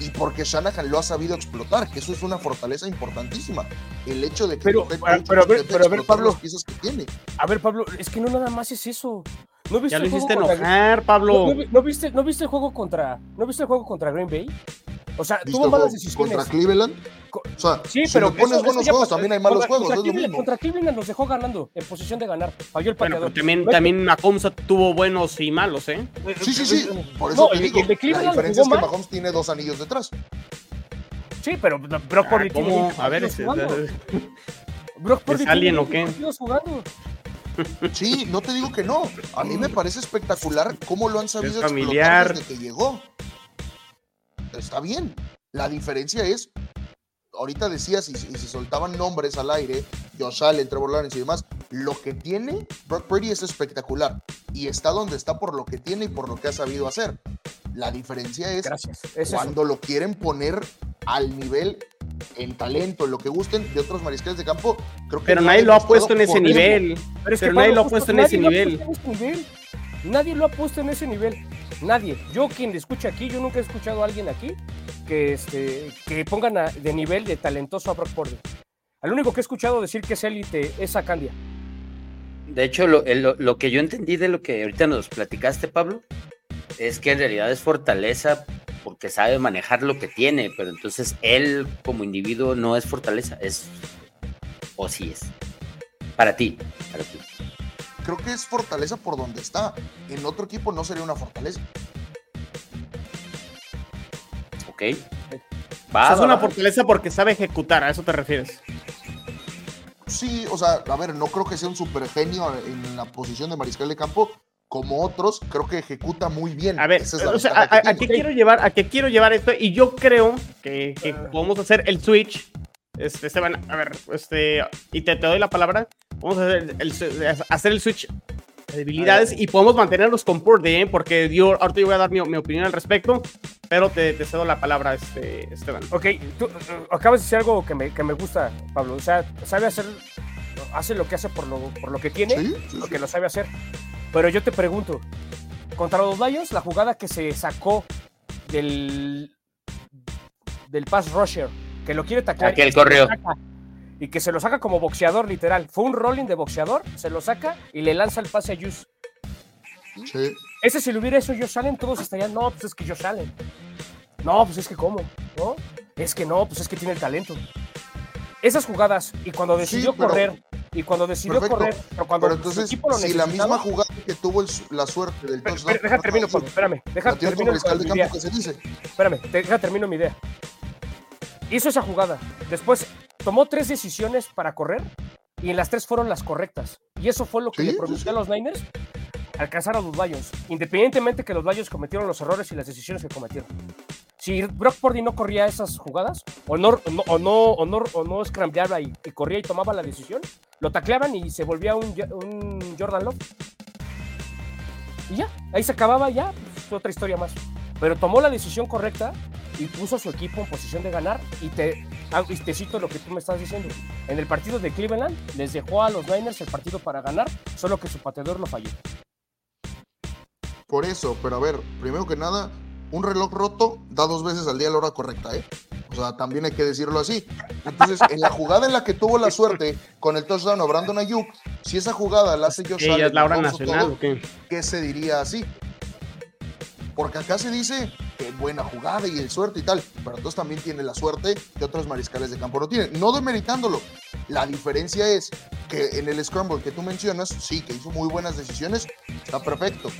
Y porque Shanahan lo ha sabido explotar, que eso es una fortaleza importantísima. El hecho de que pero, pero, pero, a ver, pero a ver, Pablo, que tiene. A ver, Pablo, es que no nada más es eso. ¿No viste ya lo hiciste enojar, Pablo. ¿No, viste, ¿No viste el juego contra, no viste el juego contra Green Bay? O sea, tuvo malas decisiones. ¿Contra Cleveland? O sea, sí, si pero pones buenos juegos, también hay malos juegos. Contra, Cleveland, contra Cleveland nos dejó ganando, en posición de ganar. Falló el bueno, también, también Mahomes tuvo buenos y malos, ¿eh? Sí, sí, sí. Por eso te digo, la diferencia es que Mahomes tiene dos anillos detrás. Sí, pero Brock Purdy ah, tiene... A ver, ese... Brock Purdy ¿Es alguien o qué? jugando. Sí, no te digo que no. A mí me parece espectacular cómo lo han sabido explotar desde que llegó. Está bien. La diferencia es, ahorita decías, y, si soltaban nombres al aire, Josh Allen, Trevor Lawrence y demás, lo que tiene Brock Purdy es espectacular. Y está donde está por lo que tiene y por lo que ha sabido hacer. La diferencia es cuando lo quieren poner al nivel en talento, en lo que gusten de otros mariscales de campo, creo que Pero nadie lo ha puesto en ese nivel. Pero, nadie lo ha puesto en ese nivel. Nadie lo ha puesto en ese nivel. Nadie. Yo quien le escucha aquí, yo nunca he escuchado a alguien aquí que, este, que pongan de nivel de talentoso a Brock Purdy. Al único que he escuchado decir que es élite es a Candia. De hecho, lo, lo, que yo entendí de lo que ahorita nos platicaste, Pablo, es que en realidad es fortaleza porque sabe manejar lo que tiene, pero entonces él como individuo no es fortaleza, es o sí es. Para ti, para ti. Creo que es fortaleza por donde está. En otro equipo no sería una fortaleza. Ok. Va, es una fortaleza porque sabe ejecutar, a eso te refieres. Sí, o sea, a ver, no creo que sea un super genio en la posición de mariscal de campo, como otros, creo que ejecuta muy bien. A ver, o sea, a, qué quiero llevar, a qué quiero llevar esto, y yo creo que, podemos hacer el switch. Este, Esteban, a ver, este, y te, te doy la palabra. Vamos a hacer el, hacer el switch de debilidades y podemos mantenerlos con Purdy, ¿eh? porque yo ahorita yo voy a dar mi, mi opinión al respecto, pero te, te, cedo la palabra, este, Esteban. Ok, tú uh, acabas de decir algo que me, que me gusta, Pablo. O sea, sabe hacer, hace lo que hace por lo, por lo que tiene, lo que lo sabe hacer. Pero yo te pregunto, contra los Lions, la jugada que se sacó del, del pass rusher, que lo quiere taclear. Aquel correo. Y que se lo saca como boxeador, literal. Fue un rolling de boxeador, se lo saca y le lanza el pase a Juice. Sí. Ese si lo hubiera hecho Josh Allen, todos estarían, no, pues es que Josh Allen. No, pues es que cómo, ¿no? Es que no, pues es que tiene el talento. Esas jugadas, y cuando decidió correr, y cuando decidió correr, pero cuando entonces, si la misma jugada que tuvo la suerte del touchdown. Deja termino, Pablo, espérame. Deja termino mi idea. Espérame, deja termino mi idea. Hizo esa jugada. Después tomó tres decisiones para correr y en las tres fueron las correctas. Y eso fue lo que le prometió a los Niners alcanzar a los Lions, independientemente que los Lions cometieron los errores y las decisiones que cometieron. Si Brock Purdy no corría esas jugadas, o no, o no, o no, o no scrambleaba y, corría y tomaba la decisión, lo tacleaban y se volvía un, un Jordan Love. Y ya, ahí se acababa ya, pues, otra historia más. Pero tomó la decisión correcta y puso a su equipo en posición de ganar. Y te, ah, y te cito lo que tú me estás diciendo. En el partido de Cleveland les dejó a los Niners el partido para ganar, solo que su pateador lo falló. Por eso, pero a ver, primero que nada, un reloj roto da dos veces al día la hora correcta, ¿eh? O sea, también hay que decirlo así. Entonces, en la jugada en la que tuvo la suerte con el touchdown a Brandon Ayuk, si esa jugada la hace yo es la hora nacional, qué? ¿qué se diría así? Porque acá se dice que buena jugada y el suerte y tal, pero entonces también tiene la suerte que otros mariscales de campo no tienen. No demeritándolo. La diferencia es que en el scramble que tú mencionas, sí, que hizo muy buenas decisiones, está perfecto,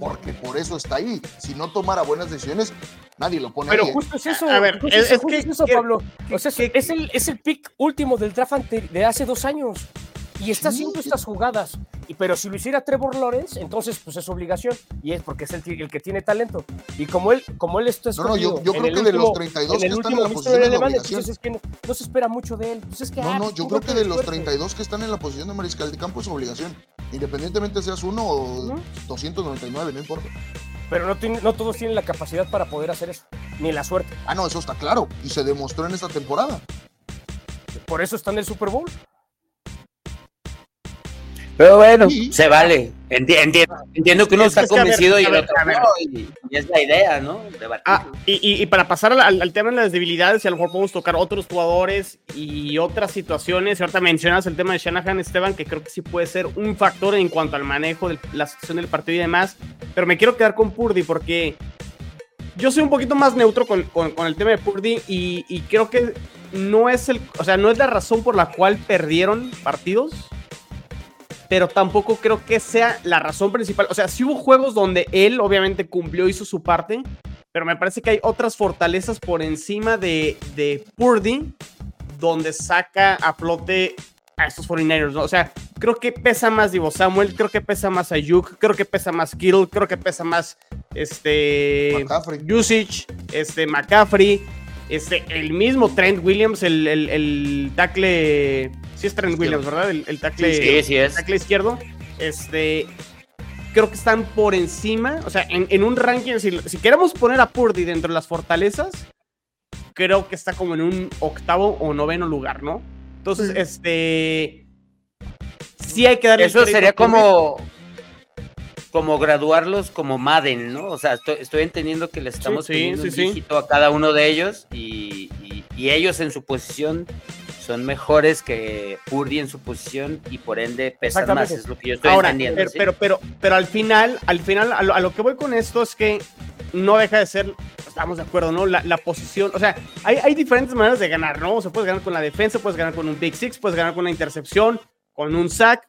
porque por eso está ahí. Si no tomara buenas decisiones, Nadie lo pone Pero ahí. ¿eh? justo es eso. A ver, justo es- es justo que- eso, que- Pablo. O sea, es- que- es, el, es el pick último del draft de hace dos años. Y está haciendo estas jugadas. Y, pero si lo hiciera Trevor Lawrence, entonces pues es obligación. Y es porque es el, que tiene talento. Y como él, como él está No, no, yo- escogido creo que de los último- 32 en el que están en la posición de Relevant, obligación. entonces es que no, no se espera mucho de él. Pues es que, No, ah, no, pues, yo creo que de los suerte. 32 que están en la posición de mariscal de campo es obligación. Independientemente seas uno o ¿No? 299, no importa. Pero no, tiene- no todos tienen la capacidad para poder hacer eso. Ni la suerte. Ah, no, eso está claro. Y se demostró en esta temporada. Por eso está en el Super Bowl. Pero bueno, Sí. se vale. Enti- entiendo, entiendo que uno Es- está que, ver, convencido y ver, y, y es la idea, ¿no? Ah, y, y- para pasar al, tema de las debilidades, y a lo mejor podemos tocar otros jugadores y otras situaciones. Y ahorita mencionas el tema de Shanahan, Esteban, que creo que sí puede ser un factor en cuanto al manejo de la situación del partido y demás. Pero me quiero quedar con Purdy porque yo soy un poquito más neutro con, con- con el tema de Purdy y, y creo que no es el, o sea, no es la razón por la cual perdieron partidos. Pero tampoco creo que sea la razón principal. O sea, sí hubo juegos donde él obviamente cumplió, hizo su parte, pero me parece que hay otras fortalezas por encima de, de Purdy donde saca a flote a estos 49ers, ¿no? O sea, creo que pesa más Divo Samuel, creo que pesa más Ayuk, creo que pesa más Kittle, creo que pesa más este McCaffrey. Usage, este McCaffrey, este el mismo Trent Williams, el, el, el tackle, sí es Trent. Williams, ¿verdad? El, el tackle, sí, sí es. tackle izquierdo, este, creo que están por encima, o sea, en, en un ranking, si, si queremos poner a Purdy dentro de las fortalezas, creo que está como en un octavo o noveno lugar, ¿no? Entonces, este, sí hay que darle Eso sería Purdy. Como graduarlos como Madden, ¿no? O sea, estoy, estoy entendiendo que le estamos sí, poniendo sí, un sí. a cada uno de ellos y, y- y ellos en su posición son mejores que Purdy en su posición y por ende pesan más, es lo que yo estoy Ahora, entendiendo. pero, pero, pero, pero al final, al final, a lo, a lo que voy con esto es que no deja de ser, estamos de acuerdo, ¿no? La, la posición, o sea, hay, hay diferentes maneras de ganar, ¿no? O sea, puedes ganar con la defensa, puedes ganar con un Big Six, puedes ganar con una intercepción, con un sack.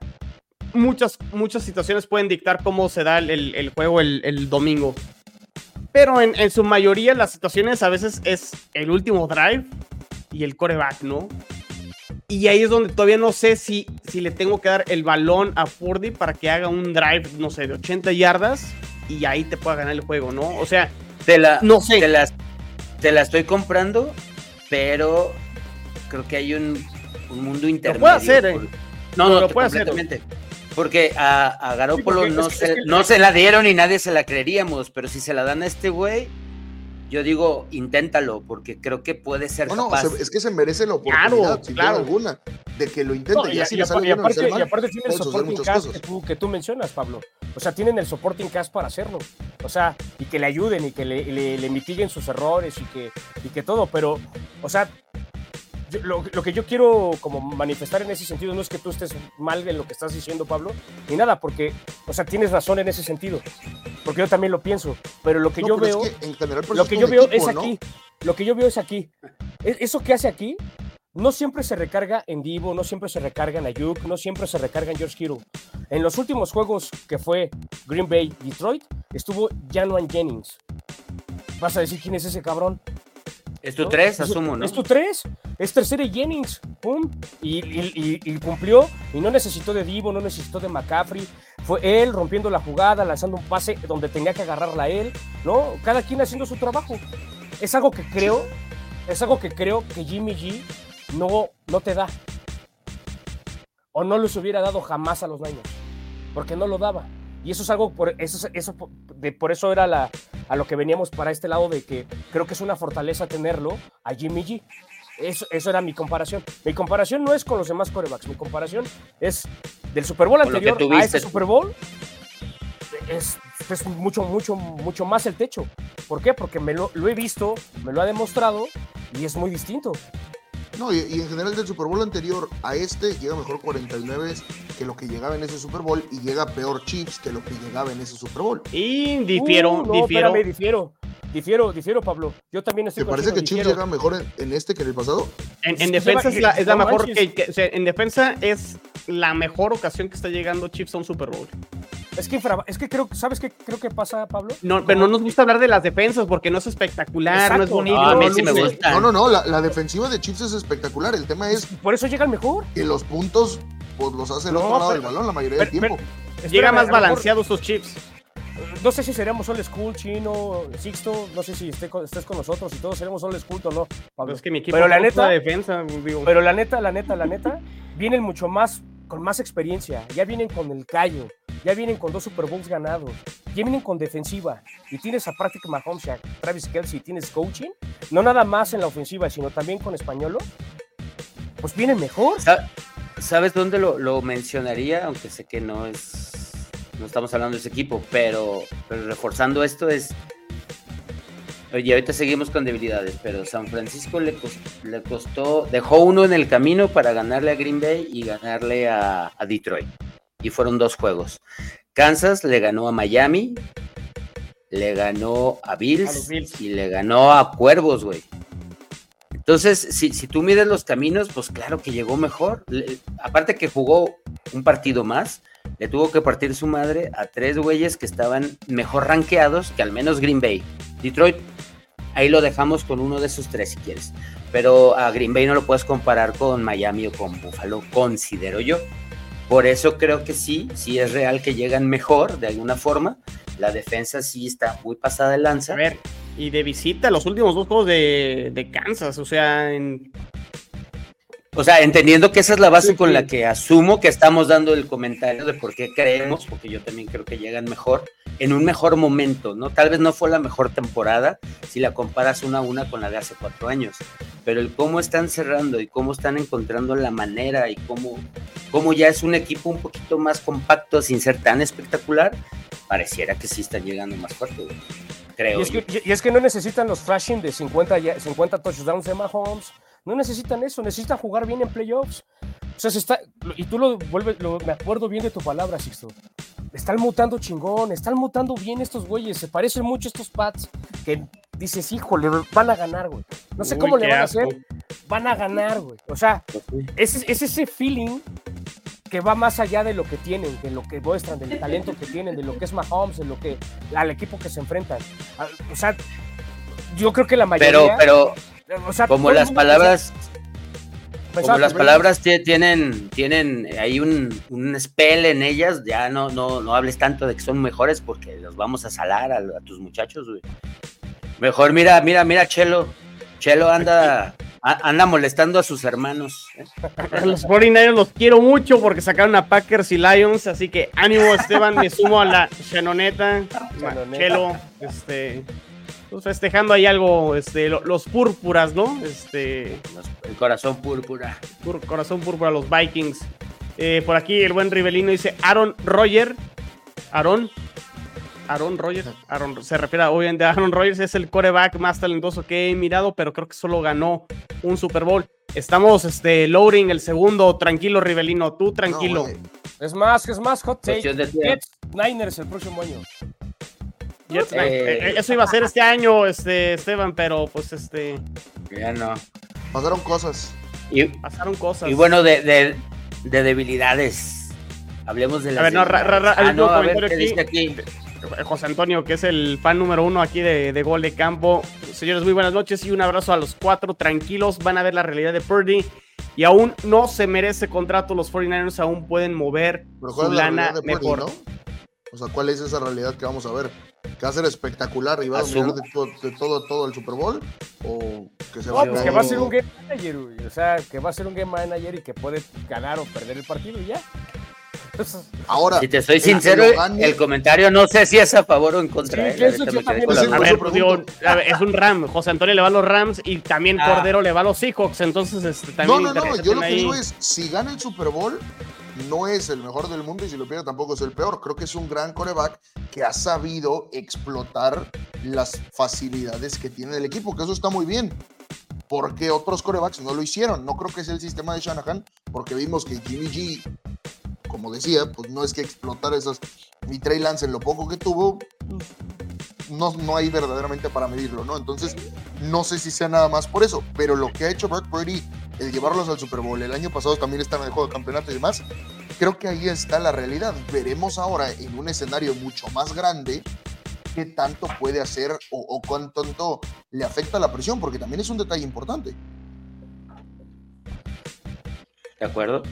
Muchas, muchas situaciones pueden dictar cómo se da el, el- juego el, el domingo. Pero en, en su mayoría las situaciones a veces es el último drive y el coreback, ¿no? Y ahí es donde todavía no sé si, si le tengo que dar el balón a Purdy para que haga un drive, no sé, de 80 yardas y ahí te pueda ganar el juego, ¿no? O sea, te la, no sé. te las- te la estoy comprando, pero creo que hay un, un mundo intermedio. puede hacer, ¿eh? por- No, Lo- no, lo puede hacer. Porque a, a Garópolo no, es que- se, es que- no se la dieron y nadie se la creeríamos, pero si se la dan a este güey, yo digo, inténtalo, porque creo que puede ser No, no, capaz. se- es que se merece la Claro, oportunidad, sin duda claro. alguna, de que lo intente. No, ya y, si y sale y aparte- y aparte tiene el supporting cast que tú, que tú mencionas, Pablo. O sea, tienen el supporting cast para hacerlo. O sea, y que le ayuden y que le, le- le mitiguen sus errores y que, y que todo. Pero, o sea, yo- lo, lo que yo quiero como manifestar en ese sentido no es que tú estés mal en lo que estás diciendo, Pablo, ni nada, porque, o sea, tienes razón en ese sentido. Porque yo también lo pienso. Pero lo que No, yo veo... es que en general, por Lo que yo veo equipo, es ¿no? aquí. Lo que yo veo es aquí. E- Eso que hace aquí no siempre se recarga en Divo, no siempre se recarga en Ayuk, no siempre se recarga en George Kittle. En los últimos juegos que fue Green Bay Detroit, estuvo Januan Jennings. Vas a decir quién es ese cabrón. Es tu ¿no? tres, Es- asumo, ¿no? Es tu tres. Es tercera y Jennings. Pum. Y, y- y- y cumplió. Y no necesitó de Divo, no necesitó de McCaffrey. Fue él rompiendo la jugada, lanzando un pase donde tenía que agarrarla él. ¿No? Cada quien haciendo su trabajo. Es algo que creo. Es algo que creo que Jimmy G no, no te da. O no les hubiera dado jamás a los Niners. Porque no lo daba. Y eso es algo, por eso, es- eso, por- de- por eso era la, a lo que veníamos para este lado de que creo que es una fortaleza tenerlo a Jimmy G. Eso, eso era mi comparación. Mi comparación no es con los demás corebacks, mi comparación es del Super Bowl anterior a este Super Bowl. Es, es mucho, mucho, mucho más el techo. ¿Por qué? Porque me lo, lo he visto, me lo ha demostrado y es muy distinto. No, y, y en general del Super Bowl anterior a este llega mejor 49 que lo que llegaba en ese Super Bowl y llega peor Chiefs que lo que llegaba en ese Super Bowl. y difiero, Uh, no, difiero. espérame, difiero. Difiero, difiero, Pablo. Yo también estoy ¿Te parece que Chiefs llega mejor en, en este que en el pasado? En, en defensa es la, es la no mejor manches. que, que- o sea, en defensa es la mejor ocasión que está llegando Chiefs a un Super Bowl. Es que, es que creo, ¿sabes qué creo que pasa, Pablo? No, pero no nos gusta hablar de las defensas porque no es espectacular, no es bonito. a mí sí me gusta. No, no, no, la, defensiva de Chiefs es espectacular. El tema es. Por eso llega el mejor. Que los puntos pues, los hace el otro lado del balón la mayoría del tiempo. llega más balanceado sus chips. No sé si seremos old school, chino, Sixto, no sé si estés con nosotros y todos seremos old school o no, Pablo. Es que mi equipo pero la neta, defensa, Pero la neta, la neta, la neta, vienen mucho más, con más experiencia, ya vienen con el callo, ya vienen con dos Super Bowls ganados, ya vienen con defensiva, y tienes a Patrick Mahomes a Travis Kelsey, tienes coaching, no nada más en la ofensiva, sino también con Españolo, pues vienen mejor. ¿Sabes dónde lo mencionaría? Aunque sé que no es no estamos hablando de ese equipo, pero, reforzando esto es. Oye, ahorita seguimos con debilidades, pero San Francisco le costó, dejó uno en el camino para ganarle a Green Bay y ganarle a, Detroit. Y fueron dos juegos. Kansas le ganó a Miami, le ganó a Bills, y le ganó a Cuervos, güey. Entonces, si, si, tú mides los caminos, pues claro que llegó mejor. aparte que jugó un partido más, le tuvo que partir su madre a tres güeyes que estaban mejor rankeados que al menos Green Bay. Detroit, ahí lo dejamos con uno de esos tres si quieres. Pero a Green Bay no lo puedes comparar con Miami o con Buffalo, considero yo. Por eso creo que sí, sí es real que llegan mejor de alguna forma. La defensa sí está muy pasada de lanza. A ver, y de visita los últimos dos juegos de, de Kansas, o sea, en o sea, entendiendo que esa es la base con la que asumo que estamos dando el comentario de por qué creemos, porque yo también creo que llegan mejor, en un mejor momento, ¿no? Tal vez no fue la mejor temporada si la comparas una a una con la de hace cuatro años, pero el cómo están cerrando y cómo están encontrando la manera y cómo, cómo ya es un equipo un poquito más compacto sin ser tan espectacular, pareciera que sí están llegando más fuerte, Creo. Y es, que, y es que no necesitan los flashing de 50, 50 touchdowns de Mahomes no necesitan eso, necesitan jugar bien en playoffs. O sea, se está, y tú lo vuelves, me acuerdo bien de tu palabra, Sixto. Están mutando chingón, están mutando bien estos güeyes, se parecen mucho a estos Pats que dices, híjole, van a ganar, güey. No sé cómo le van a hacer, van a ganar, güey. O sea, es, es ese feeling que va más allá de lo que tienen, de lo que muestran, del talento que tienen, de lo que es Mahomes, de lo que al equipo que se enfrentan. O sea, yo creo que la mayoría. Pero, pero como las palabras. Como las palabras tienen, tienen ahí un, un spell en ellas, ya no, no, no hables tanto de que son mejores porque los vamos a salar a, tus muchachos, Mejor mira, mira, mira, Chelo. Chelo anda, anda molestando a sus hermanos. ¿eh? Los 49 los quiero mucho porque sacaron a Packers y Lions, así que ánimo Esteban, me sumo a la Chanoneta. Chelo, este, pues, festejando ahí algo, este, los púrpuras, ¿no? Este, el corazón púrpura. corazón púrpura, los Vikings. Eh, por aquí el buen Rivelino dice Aaron Roger. Aaron. Aaron Rodgers, Aaron, se refiere obviamente a Aaron Rodgers, es el coreback más talentoso que he mirado, pero creo que solo ganó un Super Bowl. Estamos este, loading el segundo, tranquilo Rivelino, tú tranquilo. es más, es más hot take. Niners el próximo año. Eh, eh, eso iba a ser este año, este, Esteban, pero pues este. Ya no. Pasaron cosas. Y, Pasaron cosas. Y bueno, de, de, de debilidades. Hablemos de la. A ver, no, ah, a ver, ¿qué aquí? José Antonio, que es el fan número uno aquí de, de, Gol de Campo. Señores, muy buenas noches y un abrazo a los cuatro. Tranquilos, van a ver la realidad de Purdy. Y aún no se merece contrato. Los 49ers aún pueden mover su lana mejor. O sea, ¿cuál es esa realidad que vamos a ver? ¿Que va a ser espectacular y va a dominar de, todo, todo, el Super Bowl? ¿O que se va no, pues que va a ser un game manager, O sea, que va a ser un game manager y que puede ganar o perder el partido y ya. Ahora, si te soy sincero, el comentario no sé si es a favor o en contra. Sí, ¿eh? a ver, es un Ram. José Antonio le va a los Rams y también ah. Cordero le va a los Seahawks. Entonces, este, también. No, no, no. Yo lo que digo es: si gana el Super Bowl, no es el mejor del mundo y si lo pierde tampoco es el peor. Creo que es un gran coreback que ha sabido explotar las facilidades que tiene el equipo, que eso está muy bien. Porque otros corebacks no lo hicieron. No creo que sea el sistema de Shanahan, porque vimos que Jimmy G, como decía, pues no es que explotar esas. Y Trey Lance en lo poco que tuvo, no, no hay verdaderamente para medirlo, ¿no? Entonces, no sé si sea nada más por eso, pero lo que ha hecho Brock Purdy el llevarlos al Super Bowl, el año pasado también están en el juego de campeonato y demás, creo que ahí está la realidad. Veremos ahora en un escenario mucho más grande qué tanto puede hacer o, o cuánto le afecta la presión, porque también es un detalle importante. ¿De acuerdo?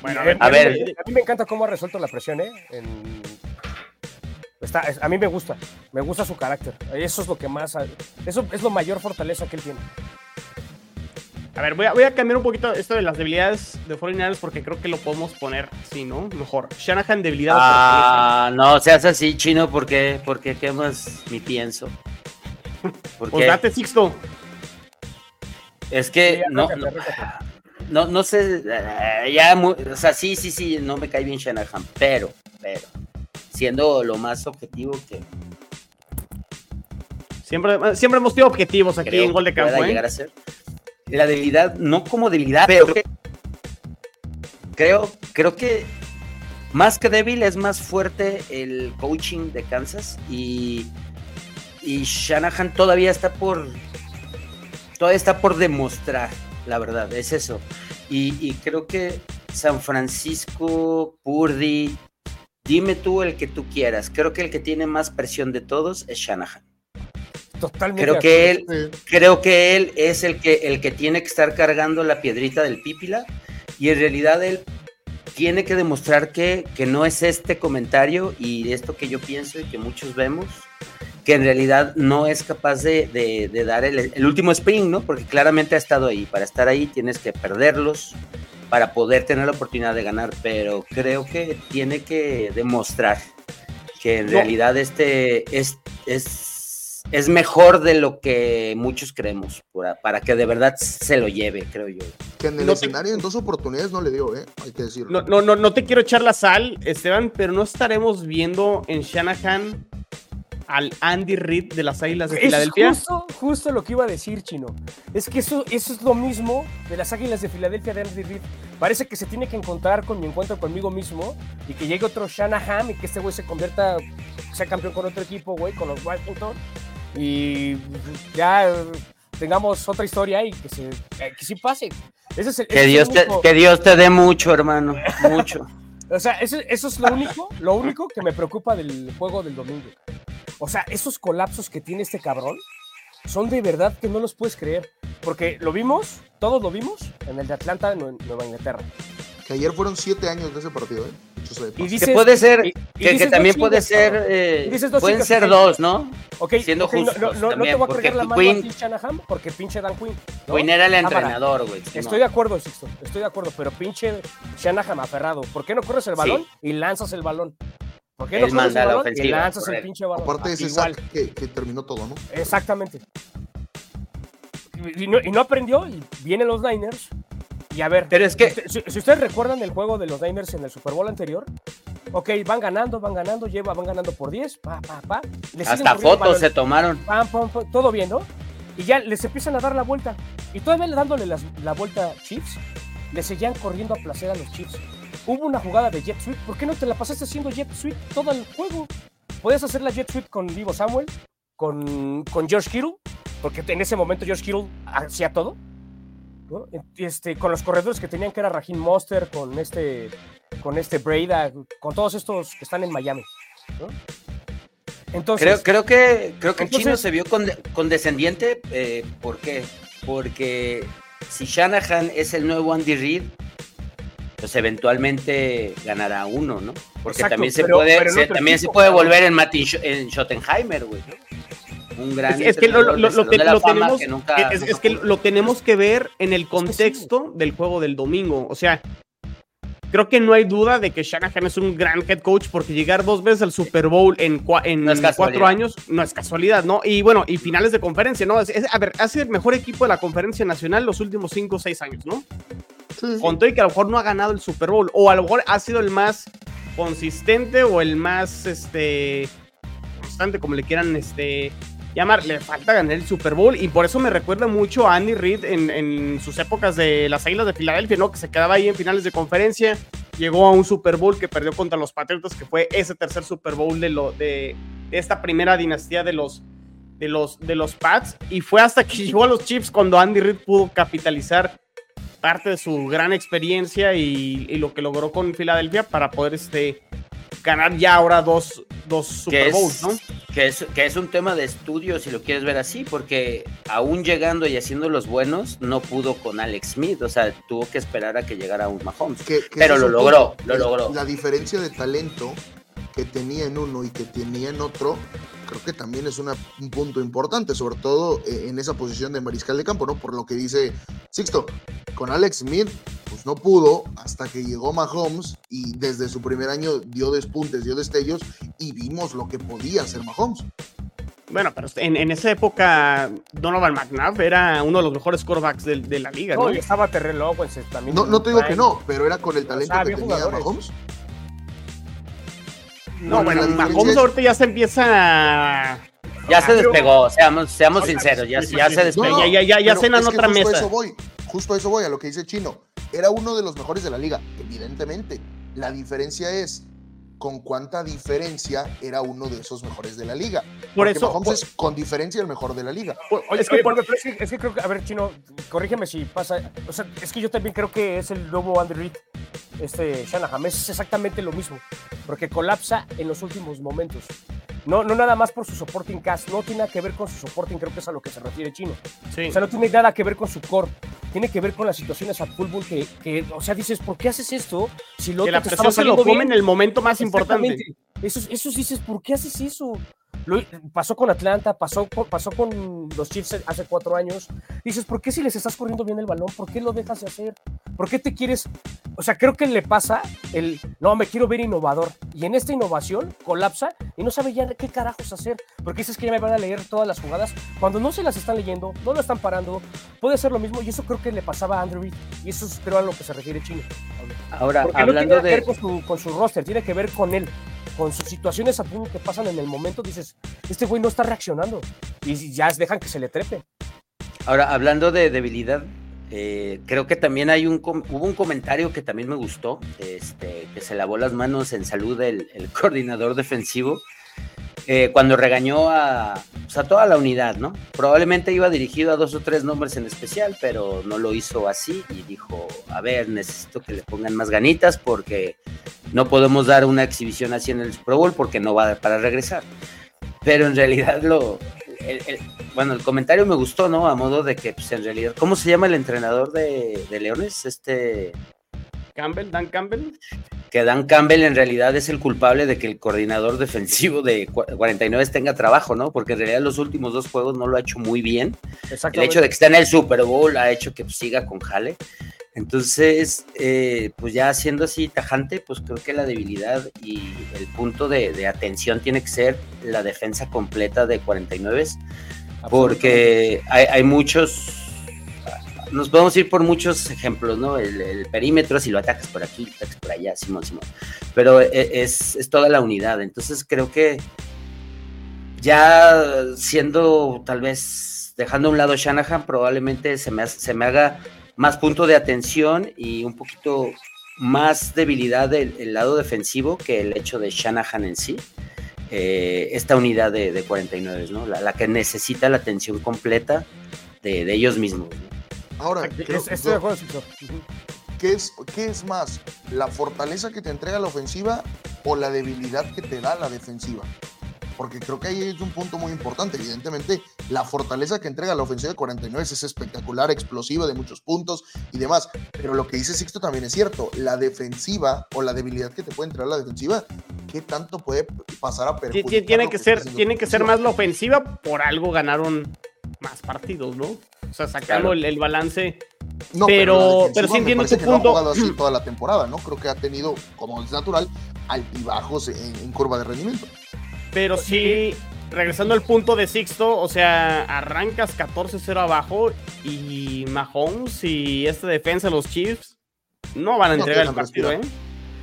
Bueno, a ver, a, ver. a mí me encanta cómo ha resuelto la presión, ¿eh? Está, a mí me gusta, me gusta su carácter. Eso es lo que más, eso es lo mayor fortaleza que él tiene. A ver, voy a, voy a cambiar un poquito esto de las debilidades de 49 porque creo que lo podemos poner así, ¿no? Mejor. Shanahan, debilidad. Ah, no seas así, chino, porque, porque qué más mi pienso. Pues date, Sixto. Es que no, no, no, sé, eh, ya, o sea, sí, sí, sí, no me cae bien Shanahan, pero, pero, siendo lo más objetivo que... Siempre, siempre hemos tenido objetivos aquí en Gol de Campo. ¿eh? llegar a ser la debilidad, no como debilidad, pero creo, creo que más que débil es más fuerte el coaching de Kansas y, y Shanahan todavía está por todavía está por demostrar, la verdad, es eso. Y, creo que San Francisco, Purdy, dime tú el que tú quieras. Creo que el que tiene más presión de todos es Shanahan. Totalmente. Creo que él, creo que él es el que, el que tiene que estar cargando la piedrita del pípila y en realidad él tiene que demostrar que, que no es este comentario y esto que yo pienso y que muchos vemos, que en realidad no es capaz de, dar el, el, último sprint, ¿no? Porque claramente ha estado ahí. Para estar ahí tienes que perderlos para poder tener la oportunidad de ganar, pero creo que tiene que demostrar que en realidad este es, es, es, mejor de lo que muchos creemos, para, que de verdad se lo lleve, creo yo. Que en el escenario en dos oportunidades no le dio, ¿eh? hay que decirlo. No, no, no, no te quiero echar la sal, Esteban, pero no estaremos viendo en Shanahan al Andy Reid de las Águilas de Filadelfia. Es justo, justo lo que iba a decir, Chino. Es que eso, eso es lo mismo de las Águilas de Filadelfia de Andy Reid. Parece que se tiene que encontrar con mi encuentro conmigo mismo y que llegue otro Shanahan y que este güey se convierta, sea campeón con otro equipo, güey, con los Washington. Y ya tengamos otra historia y que, se, eh, que sí pase. que, Dios te, que Dios te dé mucho, hermano, mucho. o sea, eso, eso es lo único, lo único que me preocupa del juego del domingo. O sea, esos colapsos que tiene este cabrón son de verdad que no los puedes creer. Porque lo vimos, todos lo vimos, en el de Atlanta, en Nueva Inglaterra. Que ayer fueron siete años de ese partido, ¿eh? Y dices, que puede ser, que, también puede ser, eh, pueden ser dos, ¿no? Ok, Siendo okay, justos. No, no, te voy a cargar la mano Queen, a Shanahan porque pinche Dan Quinn. ¿no? Quinn era el entrenador, güey. Estoy de acuerdo, Sixto, estoy de acuerdo, pero pinche Shanahan aferrado. ¿Por qué no corres el balón y lanzas el balón? ¿Por qué no manda la ofensiva? Y lanzas el pinche balón. Aparte de ese sack que, que, terminó todo, ¿no? Exactamente. Y no, y no, aprendió, y vienen los Niners. Y a ver, Pero es que... si, ustedes recuerdan el juego de los Niners en el Super Bowl anterior, ok, van ganando, van ganando, lleva, van ganando por 10, pa, pa, pa. Hasta fotos se tomaron. Pam, pam, todo bien, ¿no? Y ya les empiezan a dar la vuelta. Y todavía dándole la, la vuelta a Chiefs, le seguían corriendo a placer a los Chiefs. Hubo una jugada de Jet Sweep. ¿Por qué no te la pasaste haciendo Jet Sweep todo el juego? Podías hacer la Jet Sweep con Vivo Samuel, con, con George Kittle, porque en ese momento George Kittle hacía todo. Este, con los corredores que tenían que era Raheem Monster, con este, con este Breda, con todos estos que están en Miami. Entonces, creo, creo que creo que Chino se vio condescendiente. Eh, ¿Por qué? Porque si Shanahan es el nuevo Andy Reid, pues eventualmente ganará uno, ¿no? Porque también se puede, también se puede volver en, Martin, en Schottenheimer, güey. Un gran es, que lo, tenemos es, que lo tenemos que ver en el contexto del juego del domingo. O sea, creo que no hay duda de que Shanahan es un gran head coach porque llegar dos veces al Super Bowl en, en cuatro años no es casualidad, ¿no? Y bueno, y finales de conferencia, ¿no? a ver, ha sido el mejor equipo de la conferencia nacional los últimos cinco o seis años, ¿no? Con todo y que a lo mejor no ha ganado el Super Bowl, o a lo mejor ha sido el más consistente o el más, este, constante, como le quieran, este, llamar. Le falta ganar el Super Bowl y por eso me recuerda mucho a Andy Reid en, sus épocas de las Águilas de Filadelfia, ¿no? Que se quedaba ahí en finales de conferencia, llegó a un Super Bowl que perdió contra los Patriotas, que fue ese tercer Super Bowl de, lo, de, esta primera dinastía de los, de los, de los Pats y fue hasta que llegó a los Chiefs cuando Andy Reid pudo capitalizar parte de su gran experiencia y, y, lo que logró con Filadelfia para poder este, ganar ya ahora dos, dos Super Bowls, ¿no? Que es, que es un tema de estudio, si lo quieres ver así, porque aún llegando y haciendo los buenos, no pudo con Alex Smith, o sea, tuvo que esperar a que llegara un Mahomes. pero lo logró, lo logró. La diferencia de talento que tenía en uno y que tenía en otro, creo que también es un punto importante, sobre todo eh, en esa posición de mariscal de campo, ¿no? Por lo que dice Sixto, con Alex Smith, pues no pudo hasta que llegó Mahomes y desde su primer año dio despuntes, dio destellos y vimos lo que podía hacer Mahomes. Bueno, pero en, esa época Donovan McNabb era uno de los mejores quarterbacks de, la liga, ¿no? y estaba Terrell Owens también. No, no te digo que no, pero era con el talento que tenía Mahomes. No, bueno, Mahomes ahorita ya se empieza Ya se despegó, seamos, seamos sinceros, ya, ya se despegó. ya, ya, ya cenan otra mesa. A eso voy, justo a eso voy, a lo que dice Chino. Era uno de los mejores de la liga, evidentemente. La diferencia es con cuánta diferencia era uno de esos mejores de la liga. Por eso. Mahomes con diferencia el mejor de la liga. es, que, es, que, creo que, a ver, Chino, corrígeme si pasa. O sea, es que yo también creo que es el nuevo Andy Reid, este Shanahan. Es exactamente lo mismo, porque colapsa en los últimos momentos. No, no nada más por su supporting cast, no tiene nada que ver con su supporting, creo que es a lo que se refiere Chino. O sea, no tiene nada que ver con su core, tiene que ver con las situaciones a fútbol que, que o sea, dices, ¿por qué haces esto? Si lo que la presión se lo come en el momento más importante. Eso, eso dices, ¿por qué haces eso? Pasó con Atlanta, pasó, pasó con los Chiefs hace cuatro años. Dices, ¿por qué si les estás corriendo bien el balón? ¿Por qué lo dejas de hacer? ¿Por qué te quieres? O sea, creo que le pasa el, no, me quiero ver innovador. Y en esta innovación colapsa y no sabe ya qué carajos hacer. Porque dices que ya me van a leer todas las jugadas. Cuando no se las están leyendo, no lo están parando, puede ser lo mismo. Y eso creo que le pasaba a Andrew Reid. Y eso es creo a lo que se refiere Chino. Ahora, hablando no tiene que ver con su, con su roster, tiene que ver con él con sus situaciones a que pasan en el momento, dices, este güey no está reaccionando. Y ya dejan que se le trepe. Ahora, hablando de debilidad, eh, creo que también hay un hubo un comentario que también me gustó, este, que se lavó las manos en salud el, el coordinador defensivo, eh, cuando regañó a, pues, a, toda la unidad, ¿no? Probablemente iba dirigido a dos o tres nombres en especial, pero no lo hizo así y dijo, a ver, necesito que le pongan más ganitas porque no podemos dar una exhibición así en el Super Bowl porque no va a dar para regresar. Pero en realidad lo, bueno, el comentario me gustó, ¿no? A modo de que, pues en realidad, ¿cómo se llama el entrenador de, de Leones? Este... Campbell, Dan Campbell que Dan Campbell en realidad es el culpable de que el coordinador defensivo de 49 tenga trabajo, ¿no? Porque en realidad los últimos dos juegos no lo ha hecho muy bien. El hecho de que esté en el Super Bowl ha hecho que siga con Jale. Entonces, eh, pues ya siendo así tajante, pues creo que la debilidad y el punto de, de atención tiene que ser la defensa completa de 49, porque hay, hay muchos nos podemos ir por muchos ejemplos, ¿no? El, perímetro, si lo atacas por aquí, lo atacas por allá, Simón, Simón. Pero e, es, toda la unidad. Entonces creo que ya siendo tal vez dejando a un lado Shanahan, probablemente se me, se me haga más punto de atención y un poquito más debilidad del, lado defensivo que el hecho de Shanahan en sí. Eh, esta unidad de, 49, ¿no? La, que necesita la atención completa de, de ellos mismos. ¿no? Ahora, ¿qué es, ¿qué es más? ¿La fortaleza que te entrega la ofensiva o la debilidad que te da la defensiva? Porque creo que ahí es un punto muy importante. Evidentemente, la fortaleza que entrega la ofensiva de 49 es espectacular, explosiva, de muchos puntos y demás. Pero lo que dice Sixto también es cierto. La defensiva o la debilidad que te puede entregar la defensiva, ¿qué tanto puede pasar a perjudicar? Tiene que, ser, tiene que ser más la ofensiva. Por algo ganaron más partidos, ¿no? O sea, sacando el, balance. No, pero, pero, sí entiendo tu punto. No ha así toda la temporada, ¿no? Creo que ha tenido, como es natural, altibajos en, en curva de rendimiento. Pero sí, regresando al punto de Sixto, o sea, arrancas 14-0 abajo y Mahomes y esta defensa de los Chiefs no van a entregar el partido, ¿eh?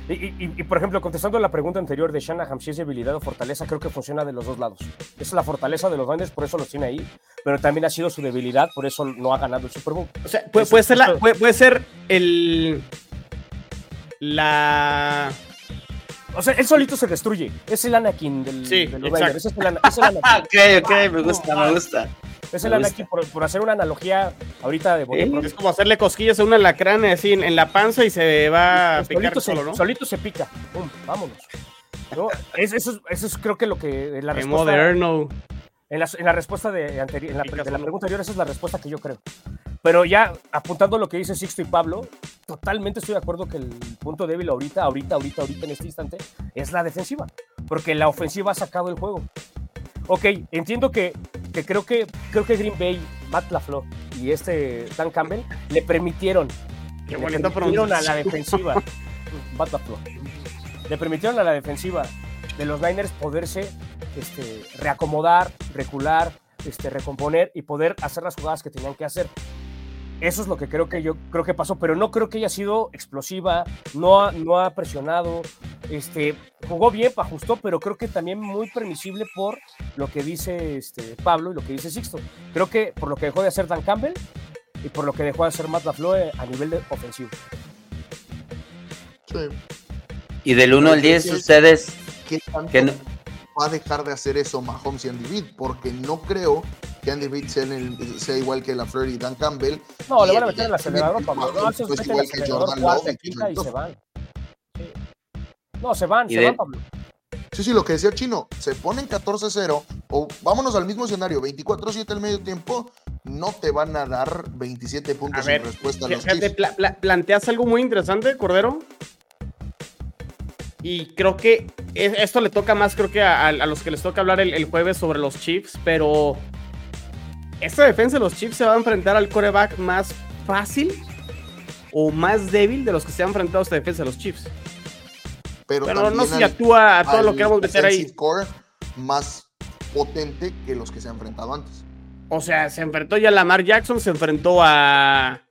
Y, por ejemplo, contestando la pregunta anterior de Shanahan, si es debilidad o fortaleza, creo que funciona de los dos lados. Es la fortaleza de los Niners, por eso los tiene ahí, pero también ha sido su debilidad, por eso no ha ganado el Super Bowl. O sea, puede, puede ser, la, puede, ser el. La. O sea, él solito se destruye. Es el Anakin del, sí, de los Niners. Es el, Anakin. ok, ok, me gusta, me gusta. Es el Anakin, por, hacer una analogía ahorita de Es como hacerle cosquillas a un alacrán así en, la panza y se va a picar solo, ¿no? Solito se pica. Pum, vámonos. eso, es creo que lo que la respuesta. Moderno. En la, en la respuesta de, anterior, en la, de la pregunta anterior, esa es la respuesta que yo creo. Pero ya apuntando lo que dice Sixto y Pablo, totalmente estoy de acuerdo que el punto débil ahorita, ahorita, ahorita, ahorita en este instante es la defensiva, porque la ofensiva ha sacado el juego. Ok, entiendo que, que creo que creo que Green Bay, Matt LaFleur y este Dan Campbell le permitieron, le permitieron a la defensiva, Matt LaFleur, le permitieron a la defensiva de los Niners poderse este, reacomodar, recular, este, recomponer y poder hacer las jugadas que tenían que hacer. Eso es lo que creo que yo creo que pasó, pero no creo que haya sido explosiva, no ha, no ha presionado, este, jugó bien, ajustó, pero creo que también muy permisible por lo que dice este, Pablo y lo que dice Sixto. Creo que por lo que dejó de hacer Dan Campbell y por lo que dejó de hacer Matt LaFleur a nivel de ofensivo. Y del 1 al 10, ustedes... ¿Qué va a dejar de hacer eso Mahomes y Andy Reid? Porque no creo que Andy Reid sea, igual que la Fleur y Dan Campbell. No, le van a meter el acelerador, Pablo. No, es igual que Jordan Love. Y se van. No, se van, se van, Pablo. Sí, sí, lo que decía Chino, se ponen 14-0 o vámonos al mismo escenario, 24-7 el medio tiempo, no te van a dar 27 puntos en respuesta a los fíjate, planteas algo muy interesante, Cordero. Y creo que esto le toca más, creo que a, los que les toca hablar el, jueves sobre los Chiefs, pero esta defensa de los Chiefs se va a enfrentar al coreback más fácil o más débil de los que se han enfrentado a esta defensa de los Chiefs. Pero, no se actúa a todo lo que vamos a meter ahí. más potente que los que se han enfrentado antes. O sea, se enfrentó ya a Lamar Jackson, se enfrentó a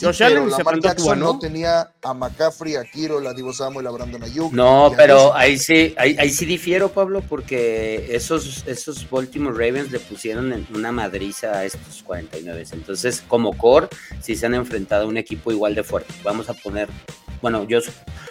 Josh Allen se Jackson ¿no? tenía a McCaffrey, a Kiro, a Divo Samuel, a Brandon Ayuk. No, pero ahí sí, ahí, ahí, sí difiero, Pablo, porque esos, esos Baltimore Ravens le pusieron en una madriza a estos 49. Entonces, como core, sí se han enfrentado a un equipo igual de fuerte. Vamos a poner, bueno, yo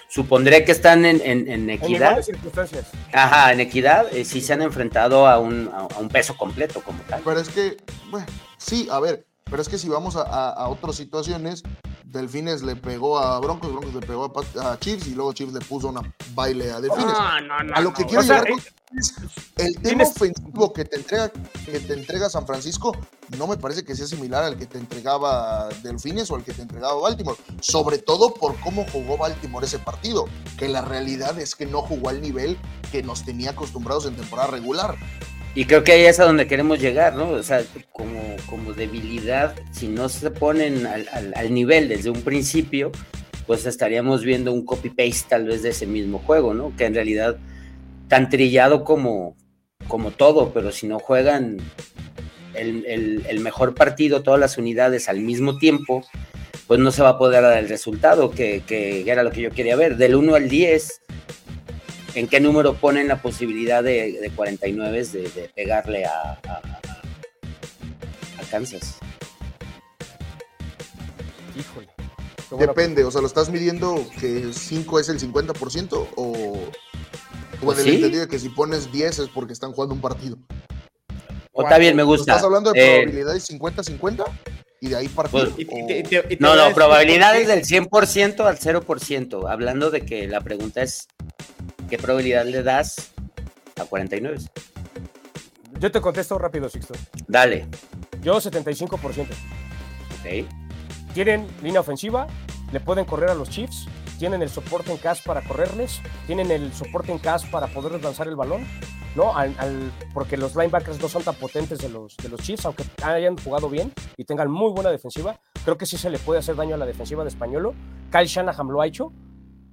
supondré que están en, en, equidad. En circunstancias. Ajá, en equidad, eh, sí se han enfrentado a un, a un peso completo como tal. Pero es que, bueno, sí, a ver, pero es que si vamos a, otras situaciones, Delfines le pegó a Broncos, Broncos le pegó a, Chiefs y luego Chiefs le puso una baile a Delfines. a lo que quiero llegar es el tema ofensivo que te entrega que te entrega San Francisco no me parece que sea similar al que te entregaba Delfines o al que te entregaba Baltimore, sobre todo por cómo jugó Baltimore ese partido, que la realidad es que no jugó al nivel que nos tenía acostumbrados en temporada regular. Y creo que ahí es a donde queremos llegar, ¿no? O sea, como, como debilidad, si no se ponen al, al, nivel desde un principio, pues estaríamos viendo un copy-paste tal vez de ese mismo juego, ¿no? Que en realidad tan trillado como, como todo, pero si no juegan el, el, mejor partido, todas las unidades al mismo tiempo, pues no se va a poder dar el resultado que, que era lo que yo quería ver. Del 1 al 10, ¿En qué número ponen la posibilidad de, 49 de, pegarle a, a, Kansas? Híjole. Depende, o sea, ¿lo estás midiendo que 5 es el 50% o, o en el entendido de que si pones 10 es porque están jugando un partido? O está bien, me gusta. ¿Estás hablando de eh, probabilidades 50-50? Y de ahí partido. Pues, no, no, probabilidades del 100% al 0%. Hablando de que la pregunta es ¿qué probabilidad le das a 49? Yo te contesto rápido, Sixto. Dale. Yo 75%. Ok. Tienen línea ofensiva, le pueden correr a los Chiefs, tienen el soporte en cash para correrles, tienen el soporte en cash para poderles lanzar el balón, ¿no? porque los linebackers no son tan potentes de los, de los Chiefs, aunque hayan jugado bien y tengan muy buena defensiva, creo que sí se le puede hacer daño a la defensiva de Españolo. Kyle Shanahan lo ha hecho,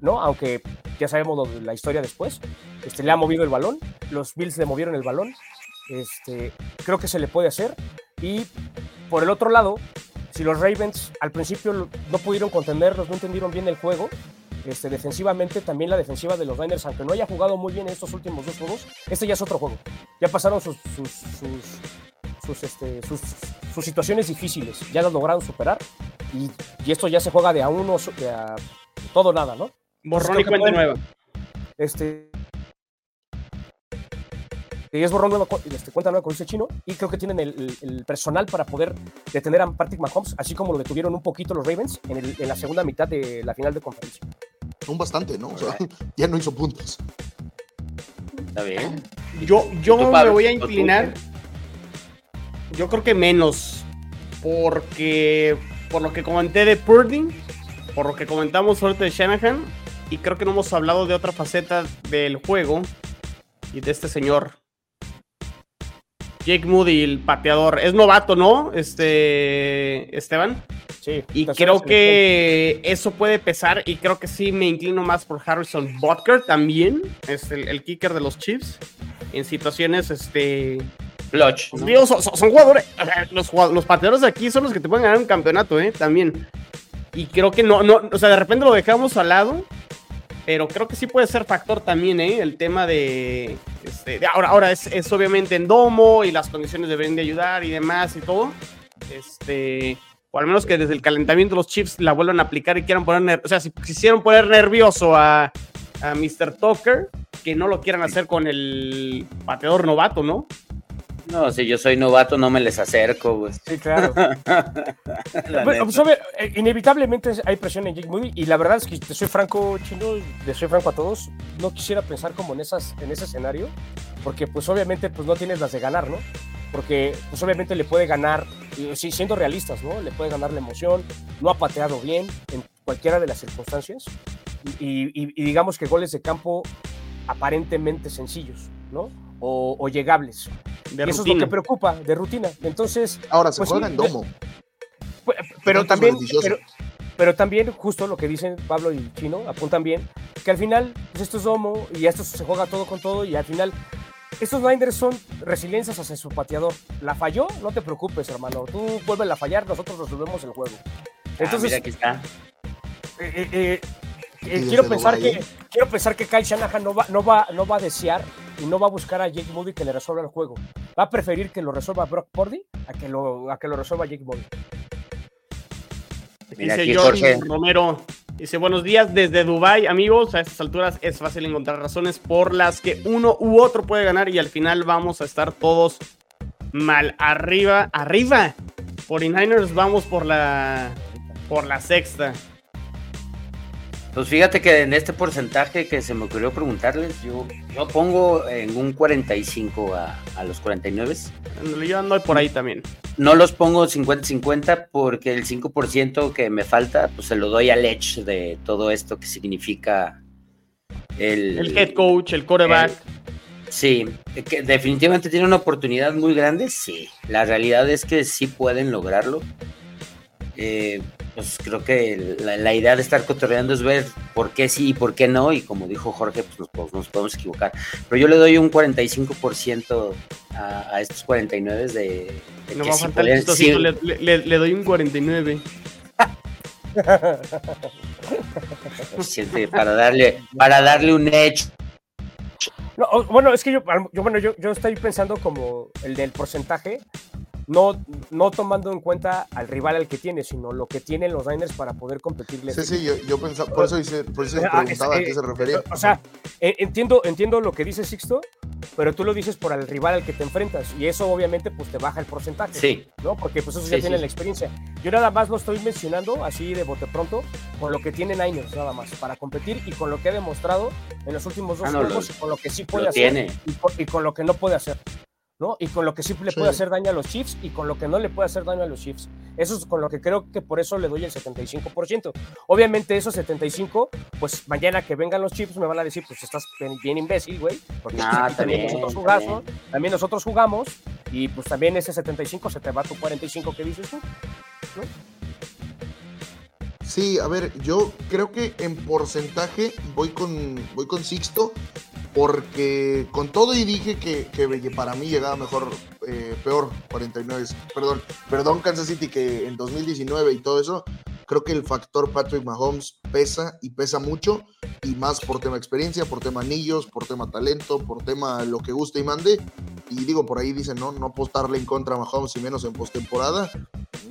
¿no? Aunque ya sabemos la historia después. Este, le ha movido el balón, los Bills le movieron el balón. Este, creo que se le puede hacer. Y por el otro lado, si los Ravens al principio no pudieron contenerlos, no entendieron bien el juego, este, defensivamente también la defensiva de los Niners, aunque no haya jugado muy bien en estos últimos dos juegos, este ya es otro juego. Ya pasaron sus, sus, sus, este, situaciones difíciles, ya las lograron superar y, y, esto ya se juega de a uno, de a todo nada, ¿no? Borrón y cuenta nueva. Este. y es borrón este, cuenta nueva con ese chino, y creo que tienen el, personal para poder detener a Patrick Mahomes, así como lo detuvieron un poquito los Ravens en, en la segunda mitad de la final de conferencia. Un bastante, ¿no? O sea, ya no hizo puntos. Está bien. Yo, yo me voy a inclinar. Yo creo que menos. Porque por lo que comenté de Purdy, por lo que comentamos ahorita de Shanahan, y creo que no hemos hablado de otra faceta del juego y de este señor. Jake Moody, el pateador. Es novato, ¿no? Este. Esteban. Sí. Y creo que eso puede pesar. Y creo que sí me inclino más por Harrison Butker también. Es el, kicker de los Chiefs. En situaciones, este. Clutch. Son, jugadores. los, los pateadores de aquí son los que te pueden ganar un campeonato, ¿eh? También. Y creo que no, no. O sea, de repente lo dejamos al lado. Pero creo que sí puede ser factor también, ¿eh? El tema de. Este, ahora, ahora es, es, obviamente en domo y las condiciones deben de ayudar y demás y todo. Este. O al menos que desde el calentamiento los Chiefs la vuelvan a aplicar y quieran poner. O sea, si quisieron poner nervioso a, a Mr. Tucker, que no lo quieran hacer con el pateador novato, ¿no? No, si yo soy novato no me les acerco, güey. Sí, claro. pues, eh, inevitablemente hay presión en Jake Moody y la verdad es que te soy franco, chino, te soy franco a todos, no quisiera pensar como en, esas, en ese escenario, porque pues obviamente pues no tienes las de ganar, ¿no? Porque pues obviamente le puede ganar, sí, siendo realistas, ¿no? Le puede ganar la emoción, no ha pateado bien en cualquiera de las circunstancias y digamos que goles de campo aparentemente sencillos, ¿no? O, llegables. y eso es lo que preocupa, de rutina. Entonces. Ahora se pues juega en domo. Pues, pero también. Pero, también, justo lo que dicen Pablo y Chino, apuntan bien, que al final, pues esto es domo y esto se juega todo con todo y al final. Estos Niners son resiliencias hacia su pateador. La falló, no te preocupes, hermano. Tú vuelves a fallar, nosotros resolvemos el juego. Ah, Entonces, aquí está. Eh, eh, eh, quiero pensar que quiero pensar que Kyle Shanahan no va, no va, no va a desear y no va a buscar a Jake Moody que le resuelva el juego. Va a preferir que lo resuelva Brock Purdy a que lo, a que lo resuelva Jake Moody. dice Jorge Romero, dice buenos días desde Dubai, amigos. A estas alturas es fácil encontrar razones por las que uno u otro puede ganar y al final vamos a estar todos mal arriba, arriba. Por Niners vamos por la por la sexta. Pues fíjate que en este porcentaje que se me ocurrió preguntarles, yo, yo pongo en un 45 a, a los 49. Yo ando por ahí también. No los pongo 50-50 porque el 5% que me falta, pues se lo doy al Edge de todo esto que significa el... El head coach, el quarterback. sí, que definitivamente tiene una oportunidad muy grande, sí. La realidad es que sí pueden lograrlo. Eh, pues creo que la, idea de estar cotorreando es ver por qué sí y por qué no, y como dijo Jorge, pues nos, podemos equivocar. Pero yo le doy un 45% a, a, estos 49 de, de no va a faltar el le, le, doy un 49. para darle, para darle un edge. bueno, es que yo, yo bueno, yo, yo estoy pensando como el del porcentaje, no, no tomando en cuenta al rival al que tiene, sino lo que tienen los Niners para poder competirle. Sí, sí, yo, yo pensaba, por eso, hice, por eso ah, preguntaba a qué se refería. O sea, e, entiendo, entiendo lo que dice Sixto, pero tú lo dices por el rival al que te enfrentas y eso obviamente pues te baja el porcentaje. Sí. ¿no? Porque pues eso ya tienen la experiencia. Yo nada más lo estoy mencionando así de bote pronto con lo que tiene Niners nada más para competir y con lo que ha demostrado en los últimos dos ah, juegos y con lo que sí puede hacer y con lo que no puede hacer. ¿No? Y con lo que sí le puede hacer daño a los Chiefs y con lo que no le puede hacer daño a los Chiefs. Eso es con lo que creo que por eso le doy el 75%. Obviamente esos 75, pues mañana que vengan los Chiefs me van a decir, pues estás bien imbécil, güey, porque ah, también, nosotros jugamos, también. nosotros jugamos y pues también ese 75 se te va a tu 45 que dices tú, Sí, a ver, yo creo que en porcentaje voy con, voy con Sixto porque con todo y dije que, para mí llegaba mejor, eh, peor 49, perdón, perdón Kansas City que en 2019 y todo eso, creo que el factor Patrick Mahomes pesa y pesa mucho y más por tema experiencia, por tema anillos, por tema talento, por tema lo que guste y mande. Y digo, por ahí dicen, no, no apostarle en contra a Mahomes y menos en postemporada.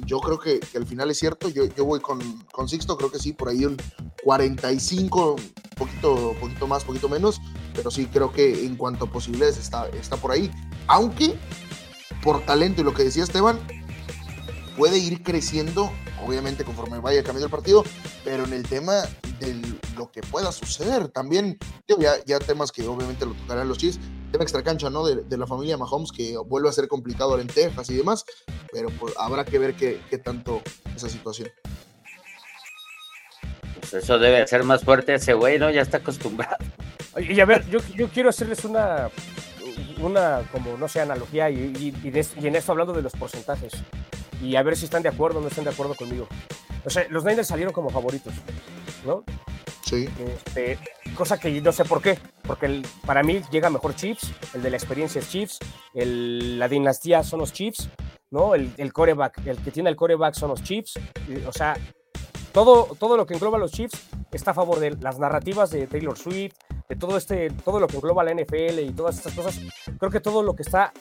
Yo creo que, al final es cierto, yo, yo voy con, con Sixto, creo que sí, por ahí un 45, poquito, poquito más, poquito menos, pero sí creo que en cuanto a posibilidades está, está por ahí. Aunque por talento y lo que decía Esteban, puede ir creciendo, obviamente conforme vaya cambiando el partido, pero en el tema de lo que pueda suceder también, ya, ya temas que obviamente lo tocarán los Chiefs, tema extracancha, ¿no? De, la familia Mahomes, que vuelve a ser complicado en Texas y demás, pero pues habrá que ver qué, qué tanto esa situación. Pues eso debe ser más fuerte ese güey, ¿no? Ya está acostumbrado. Y a ver, yo, yo quiero hacerles una, una, como no sé, analogía y, y, en esto hablando de los porcentajes y a ver si están de acuerdo o no están de acuerdo conmigo. O sea, los Niners salieron como favoritos, ¿no? Sí. Este, cosa que no sé por qué, porque para mí llega mejor Chiefs, el de la experiencia es Chiefs, el, la dinastía son los Chiefs, ¿no? El, el coreback, el que tiene el coreback son los Chiefs, o sea, todo, todo lo que engloba los Chiefs está a favor de las narrativas de Taylor Swift, de todo este, todo lo que engloba la NFL y todas estas cosas. Creo que todo lo que está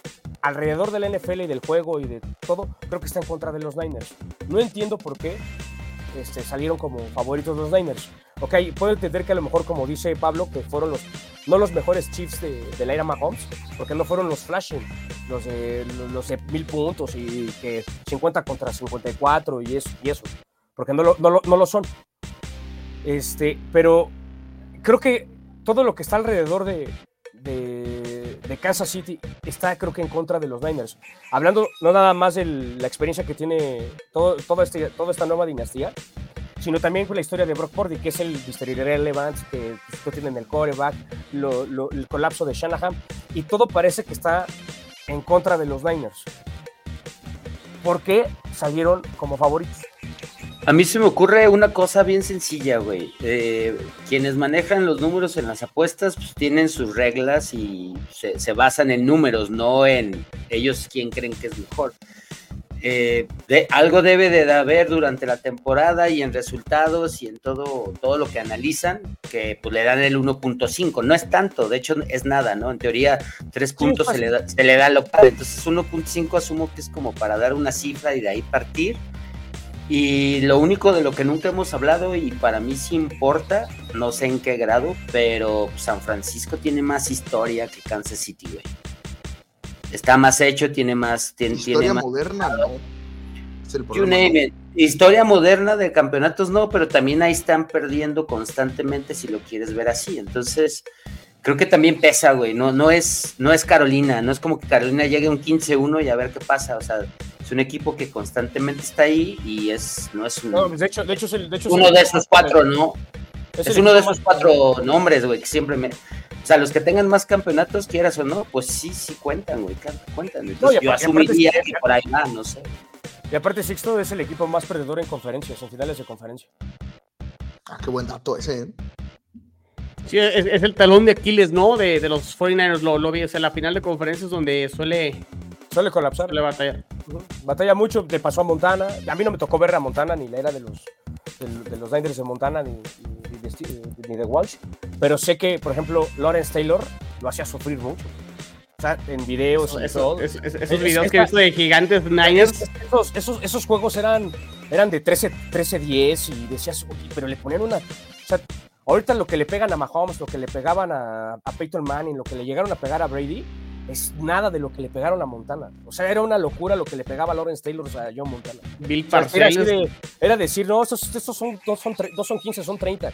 alrededor de la NFL y del juego y de todo, creo que está en contra de los Niners. No entiendo por qué este, salieron como favoritos los Niners. Ok, puedo entender que a lo mejor, como dice Pablo, que fueron los, no los mejores Chiefs de, de la era Mahomes, porque no fueron los flashing, los de, los de mil puntos y que 50 contra 54 y eso, y eso porque no lo, no no lo son. Este, pero creo que todo lo que está alrededor de, de, Kansas City está, creo que, en contra de los Niners. Hablando no nada más de la experiencia que tiene todo, todo este, toda esta nueva dinastía, sino también con la historia de Brock Purdy, que es el Mr. Irrelevant, que pues, tienen el coreback, el colapso de Shanahan, y todo parece que está en contra de los Niners. ¿Por qué salieron como favoritos? A mí se me ocurre una cosa bien sencilla, güey. Eh, quienes manejan los números en las apuestas pues, tienen sus reglas y se, basan en números, no en ellos quién creen que es mejor. Eh, de, algo debe de haber durante la temporada y en resultados y en todo, todo lo que analizan, que pues, le dan el 1.5. No es tanto, de hecho es nada, ¿no? En teoría, tres puntos se le, da, se le da local. Entonces 1.5 asumo que es como para dar una cifra y de ahí partir y lo único de lo que nunca hemos hablado, y para mí sí importa, no sé en qué grado, pero San Francisco tiene más historia que Kansas City, güey. Está más hecho, tiene más. Tiene, historia más moderna, ¿no? Historia moderna de campeonatos, no, pero también ahí están perdiendo constantemente si lo quieres ver así. Entonces, creo que también pesa, güey. No, no, es, no es Carolina, no es como que Carolina llegue un 15-1 y a ver qué pasa. O sea, es un equipo que constantemente está ahí y es, no es un, no, de hecho, de hecho, es el, de hecho uno de esos cuatro, ¿no? Es, uno de esos cuatro nombres, güey, que siempre me. O sea, los que tengan más campeonatos, quieras o no, pues sí, sí cuentan, güey, cuentan. Entonces, yo asumiría que por ahí va, no sé. Y aparte, Sixto es el equipo más perdedor en conferencias, en finales de conferencia. Ah, qué buen dato ese, ¿eh? Sí, es, el talón de Aquiles, ¿no? De, de los 49ers, lo, lo vi, o sea, la final de conferencias donde suele... Suele colapsar. Suele batallar. Batalla mucho, le pasó a Montana. A mí no me tocó ver a Montana, ni la era de los, de, los Niners de Montana, ni, ni, de, Walsh. Pero sé que, por ejemplo, Lawrence Taylor lo hacía sufrir mucho. O sea, en videos y todo. esos videos que he visto de gigantes Niners. Esos, esos, esos, juegos eran, eran de 13-10 y decías, pero le ponían una... O sea, Ahorita lo que le pegan a Mahomes, lo que le pegaban a, a Peyton Manning, lo que le llegaron a pegar a Brady, es nada de lo que le pegaron a Montana. O sea, era una locura lo que le pegaba a Lawrence Taylor a John Montana. Bill Parcells. Era, decir, no, estos, son, dos, son, dos son 15, son 30.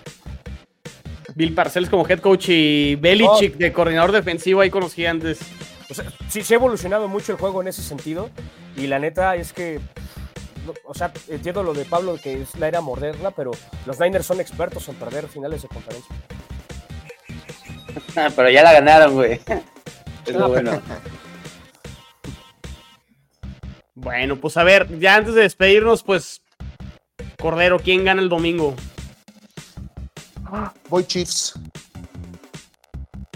Bill Parcells como head coach y Belichick de coordinador defensivo ahí con los gigantes. O sea, sí, se ha evolucionado mucho el juego en ese sentido. Y la neta es que o sea, entiendo lo de Pablo que es la era moderna, pero los Niners son expertos en perder finales de conferencia. Ah, pero ya la ganaron, güey. Es bueno. bueno, pues a ver, ya antes de despedirnos, pues, Cordero, ¿quién gana el domingo? Voy Chiefs.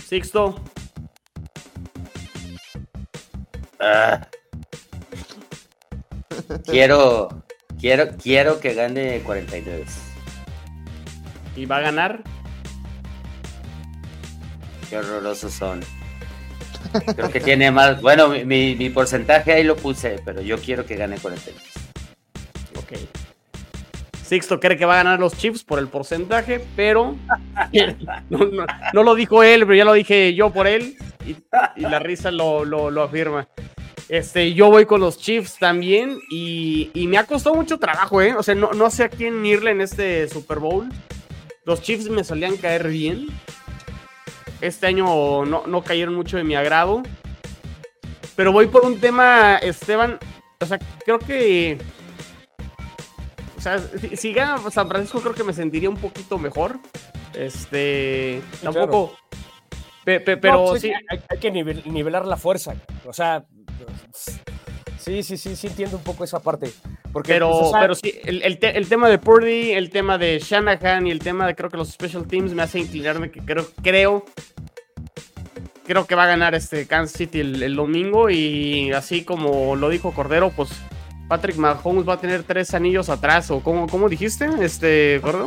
Sixto. Ah. Quiero, quiero, quiero que gane 49. ¿Y va a ganar? Qué horrorosos son. Creo que tiene más. Bueno, mi, porcentaje ahí lo puse, pero yo quiero que gane 42. Ok. Sixto cree que va a ganar los Chiefs por el porcentaje, pero no, lo dijo él, pero ya lo dije yo por él y, la risa lo, lo, afirma. Este, yo voy con los Chiefs también y, me ha costado mucho trabajo, ¿eh? O sea, no, no sé a quién irle en este Super Bowl. Los Chiefs me solían caer bien. Este año no, no cayeron mucho de mi agrado. Pero voy por un tema, Esteban. O sea, creo que o sea, si, gana San Francisco, creo que me sentiría un poquito mejor. Este. tampoco. pero pues sí. Hay, que nivelar la fuerza. O sea. Sí, sí, sí, sí entiendo un poco esa parte. Porque, pero, pues, pero sí, el, tema de Purdy, el tema de Shanahan y el tema de creo que los special teams me hace inclinarme que creo, creo, creo que va a ganar este Kansas City el, el domingo y así como lo dijo Cordero, pues Patrick Mahomes va a tener tres anillos atrás, o cómo, cómo dijiste, este, gordo.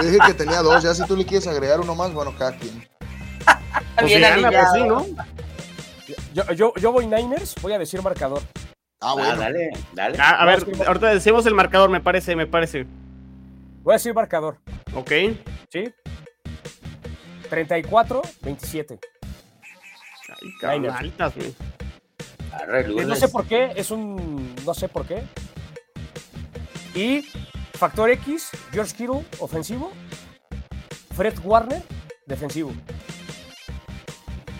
Yo dije que tenía dos, ya si tú le quieres agregar uno más, bueno, cada quien. Pues Bien gana, pues sí, ¿no? Yo, yo, yo, voy Niners, voy a decir marcador. Ah, bueno. Ah, dale, dale. Ah, a ver, ahorita decimos el marcador, me parece, me parece. Voy a decir marcador. Ok. ¿Sí? 34, 27. Ay, cabrón, altas, güey. Eh, no sé por qué, es un. No sé por qué. Y factor X, George Kittle, ofensivo. Fred Warner, defensivo.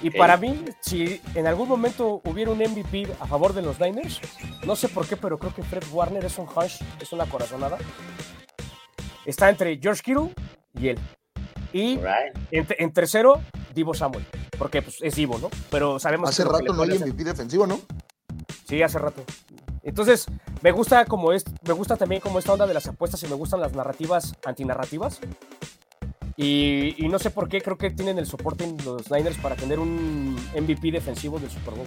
Y para mí, si en algún momento hubiera un MVP a favor de los Niners, no sé por qué, pero creo que Fred Warner es un hush, es una corazonada. Está entre George Kittle y él. Y en, tercero, Divo Samuel. Porque pues, es Divo, ¿no? Pero sabemos Hace rato no hay MVP defensivo, ¿no? Sí, hace rato. Entonces, me gusta como es, me gusta también como esta onda de las apuestas y me gustan las narrativas antinarrativas. Y, y no sé por qué, creo que tienen el soporte en los Niners para tener un MVP defensivo del Super Bowl.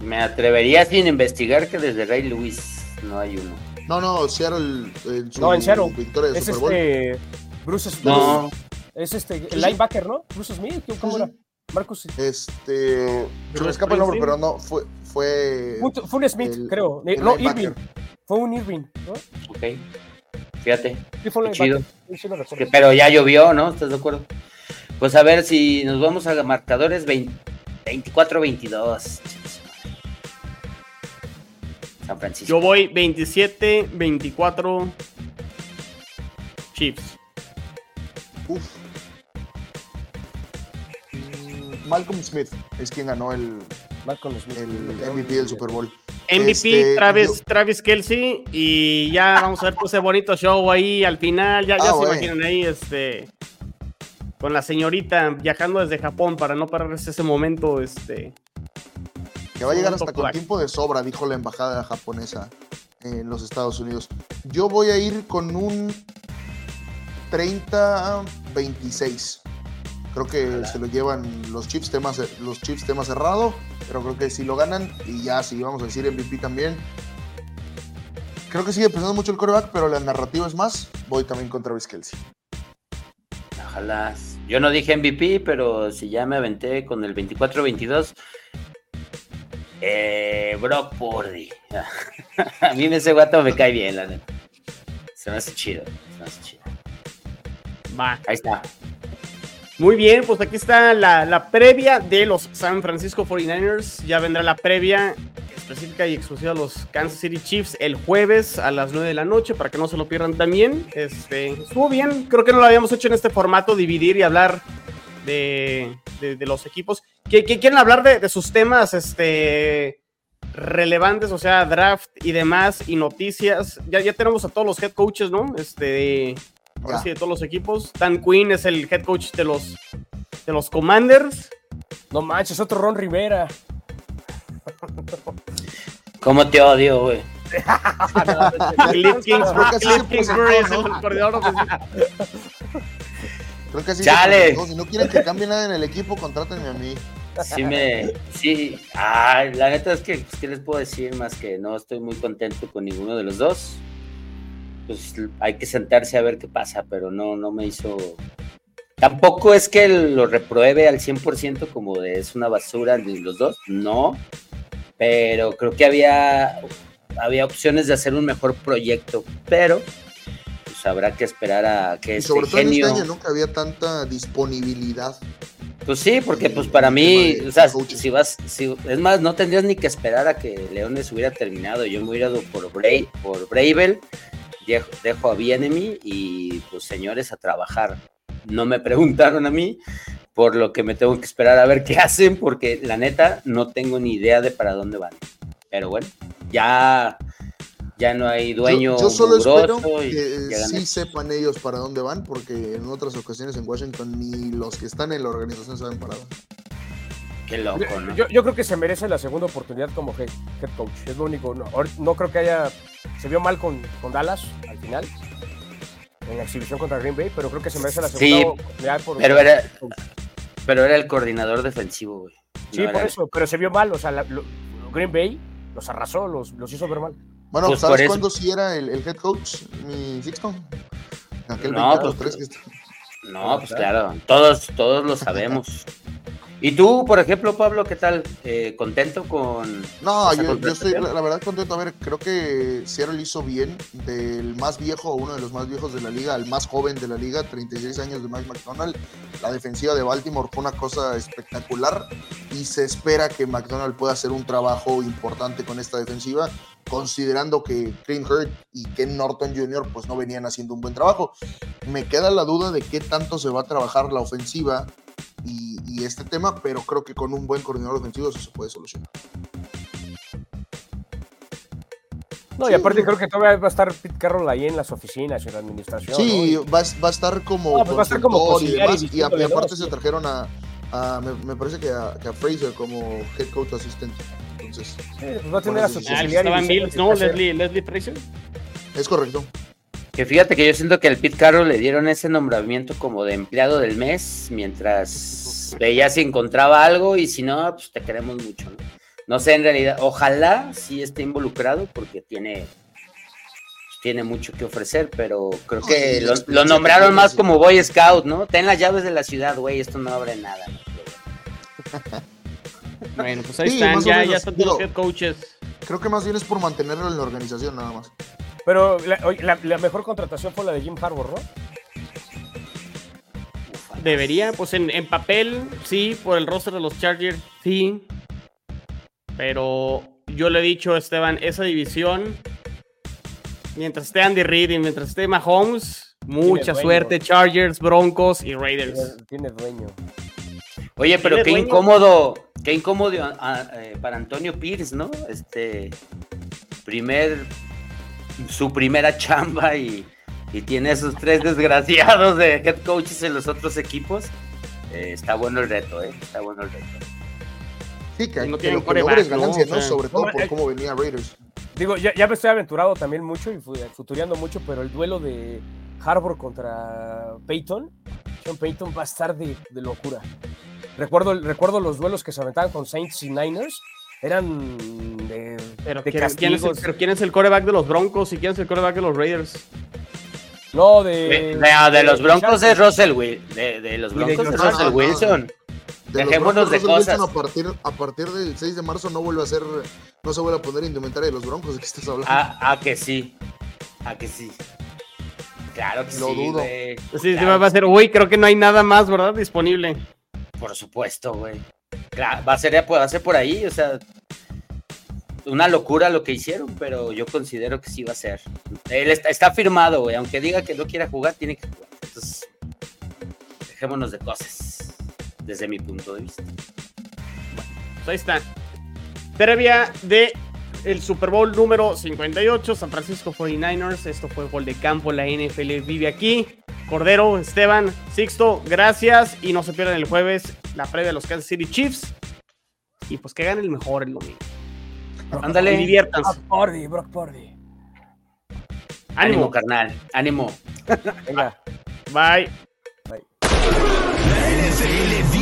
Me atrevería sin investigar que desde Ray Lewis no hay uno. No, no, Seattle. En su no, en Seattle. Victoria de es Super Bowl. este. Bruce Smith. No. Es este, el linebacker, ¿no? Bruce Smith, ¿cómo era? Marcus. Este. Se me escapa el nombre, pero no, fue. Fue, fue un Smith, creo. no, Irving. Fue un Irving, ¿no? Ok. Fíjate. Sí, fue un chido. pero ya llovió, ¿no? ¿Estás de acuerdo? Pues a ver si nos vamos a marcadores 24-22. San Francisco. Yo voy 27-24 Chiefs. Uf. Malcolm Smith es quien ganó el, el MVP del Super Bowl. MVP este, Travis, Travis Kelsey y ya vamos a ver ese bonito show ahí al final, ya, ya ah, se imaginan ahí este con la señorita viajando desde Japón para no perderse ese momento este que va a llegar hasta con tiempo de sobra, dijo la embajada japonesa en los Estados Unidos. Yo voy a ir con un 30-26. Creo que se lo llevan los chips, temas, los chips tema cerrado, pero creo que si lo ganan y ya si vamos a decir MVP también. Creo que sigue pensando mucho el coreback, pero la narrativa es más. Voy también contra Travis Kelsey. Ojalá. Yo no dije MVP, pero si ya me aventé con el 24-22. Eh, Brock Purdy. a mí ese guato me cae bien, la neta. Se me hace chido. Se me hace chido. Va. Ahí está. Muy bien, pues aquí está la, previa de los San Francisco 49ers. Ya vendrá la previa específica y exclusiva de los Kansas City Chiefs el jueves a las 9 de la noche para que no se lo pierdan también. Este, estuvo bien, creo que no lo habíamos hecho en este formato, dividir y hablar de, los equipos. ¿Qué, quieren hablar de, sus temas este, relevantes, o sea, draft y demás y noticias? Ya, ya tenemos a todos los head coaches, ¿no? Este, ahora de todos los equipos. Dan Quinn es el head coach de los, de los Commanders. No manches, otro Ron Rivera. ¿Cómo te odio, güey? Cliff Kingsbury es el coordinador Creo que sí. Chale. Si no quieren que cambie nada en el equipo, contrátenme a mí. Sí me, sí, ay, la neta es que, pues, ¿qué les puedo decir más que no estoy muy contento con ninguno de los dos? Pues hay que sentarse a ver qué pasa, pero no, no me hizo... Tampoco es que lo repruebe al 100% como de es una basura de los dos, no, pero creo que había, había opciones de hacer un mejor proyecto, pero pues habrá que esperar a que y sobre todo en este año, ¿no? Que había tanta disponibilidad. Pues sí, porque pues para mí, o sea, si vas, si, es más, no tendrías ni que esperar a que Leones hubiera terminado. Yo me hubiera ido por, Bray, por Bravel, dejo, dejo a Bienemy y pues señores a trabajar. No me preguntaron a mí, por lo que me tengo que esperar a ver qué hacen, porque la neta no tengo ni idea de para dónde van. Pero bueno, ya, ya no hay dueño. Yo, solo espero que sí sepan ellos para dónde van, porque en otras ocasiones en Washington ni los que están en la organización saben para dónde. Qué loco, ¿no? Yo, yo, creo que se merece la segunda oportunidad como head, coach. Es lo único. No, no, creo que haya. Se vio mal con, con Dallas al final en la exhibición contra Green Bay, pero creo que se merece la segunda oportunidad por pero era, pero era el coordinador defensivo, güey. Sí, por eso, pero se vio mal, o sea, Green Bay los arrasó, los, los hizo ver mal. Bueno, pues ¿sabes cuándo sí era el, el, head coach, mi Sixto? Aquel no, pues, que está... no, pues claro, todos, todos lo sabemos. ¿Y tú, por ejemplo, Pablo, qué tal? Eh, ¿Contento con.? No, yo, estoy, la, verdad, contento. A ver, creo que Seattle hizo bien. Del más viejo, uno de los más viejos de la liga, al más joven de la liga, 36 años de Mike McDonald. La defensiva de Baltimore fue una cosa espectacular y se espera que McDonald pueda hacer un trabajo importante con esta defensiva considerando que Clint Hurt y Ken Norton Jr. pues no venían haciendo un buen trabajo. Me queda la duda de qué tanto se va a trabajar la ofensiva y, este tema, pero creo que con un buen coordinador ofensivo eso se puede solucionar. No, y aparte creo que todavía va a estar Pete Carroll ahí en las oficinas, en la administración. Sí, va, a estar como. No, pues va a estar como y, y, aparte se trajeron a. me, parece que a, Fraser como head coach asistente. Entonces. Sí, pues va a tener a su auxiliar. ¿no? Leslie, Leslie Fraser. Es correcto. Que fíjate que yo siento que al Pete Carroll le dieron ese nombramiento como de empleado del mes, mientras veía si encontraba algo y si no, pues te queremos mucho, ¿no? No sé, en realidad, ojalá sí esté involucrado porque tiene, tiene mucho que ofrecer, pero creo que lo, nombraron más como Boy Scout, ¿no? Ten las llaves de la ciudad, güey, esto no abre nada. bueno, pues ahí están, ya, ya están los head coaches. Creo que más bien es por mantenerlo en la organización nada más. Pero la, mejor contratación fue la de Jim Harbour, ¿no? Debería, pues en, papel, sí, por el roster de los Chargers, sí. Pero yo le he dicho, Esteban, esa división, mientras esté Andy Reid y mientras esté Mahomes, mucha suerte, Chargers, Broncos y Raiders. Tiene, dueño. Oye, pero qué incómodo, qué incómodo ah, eh, para Antonio Pierce, ¿no? Este primer su primera chamba y, tiene esos tres desgraciados de head coaches en los otros equipos, eh, está bueno el reto, ¿eh? Está bueno el reto. Sí, que, no que lo que ganancia, ¿no? Sobre todo por cómo venía Raiders. Digo, ya, ya, me estoy aventurado también mucho y futureando mucho, pero el duelo de Harbour contra Peyton, Sean Peyton va a estar de, de locura. Recuerdo, recuerdo los duelos que se aventaban con Saints y Niners eran de, pero, ¿quién, es el, pero ¿quién es el coreback de los Broncos y quién es el coreback de los Raiders? No, de. De, los Broncos es Russell Wilson. De, los Broncos es Russell Wilson. Dejémonos de cosas. a, partir, a partir del 6 de marzo no vuelve a ser. No se vuelve a poner indumentaria de los Broncos. ¿De qué estás hablando? Ah, ah que sí. Ah, que sí. Claro que Lo sí. dudo. Sí, sí, va a ser. Uy, creo que no hay nada más, ¿verdad? Disponible. Por supuesto, güey va a ser, va a ser por ahí, o sea, una locura lo que hicieron, pero yo considero que sí va a ser. Él está, firmado, güey, aunque diga que no quiera jugar, tiene que jugar. Entonces, dejémonos de cosas, desde mi punto de vista. Bueno, pues ahí está. Previa de el Super Bowl número 58, San Francisco 49ers. Esto fue gol de campo, la NFL vive aquí. Cordero, Esteban, Sixto, gracias. Y no se pierdan el jueves la previa de los Kansas City Chiefs. Y pues que gane el mejor el domingo. Ándale. Diviértanse. Brock Purdy, Brock Purdy. Ánimo, carnal. Ánimo. Venga. Bye. Bye. La.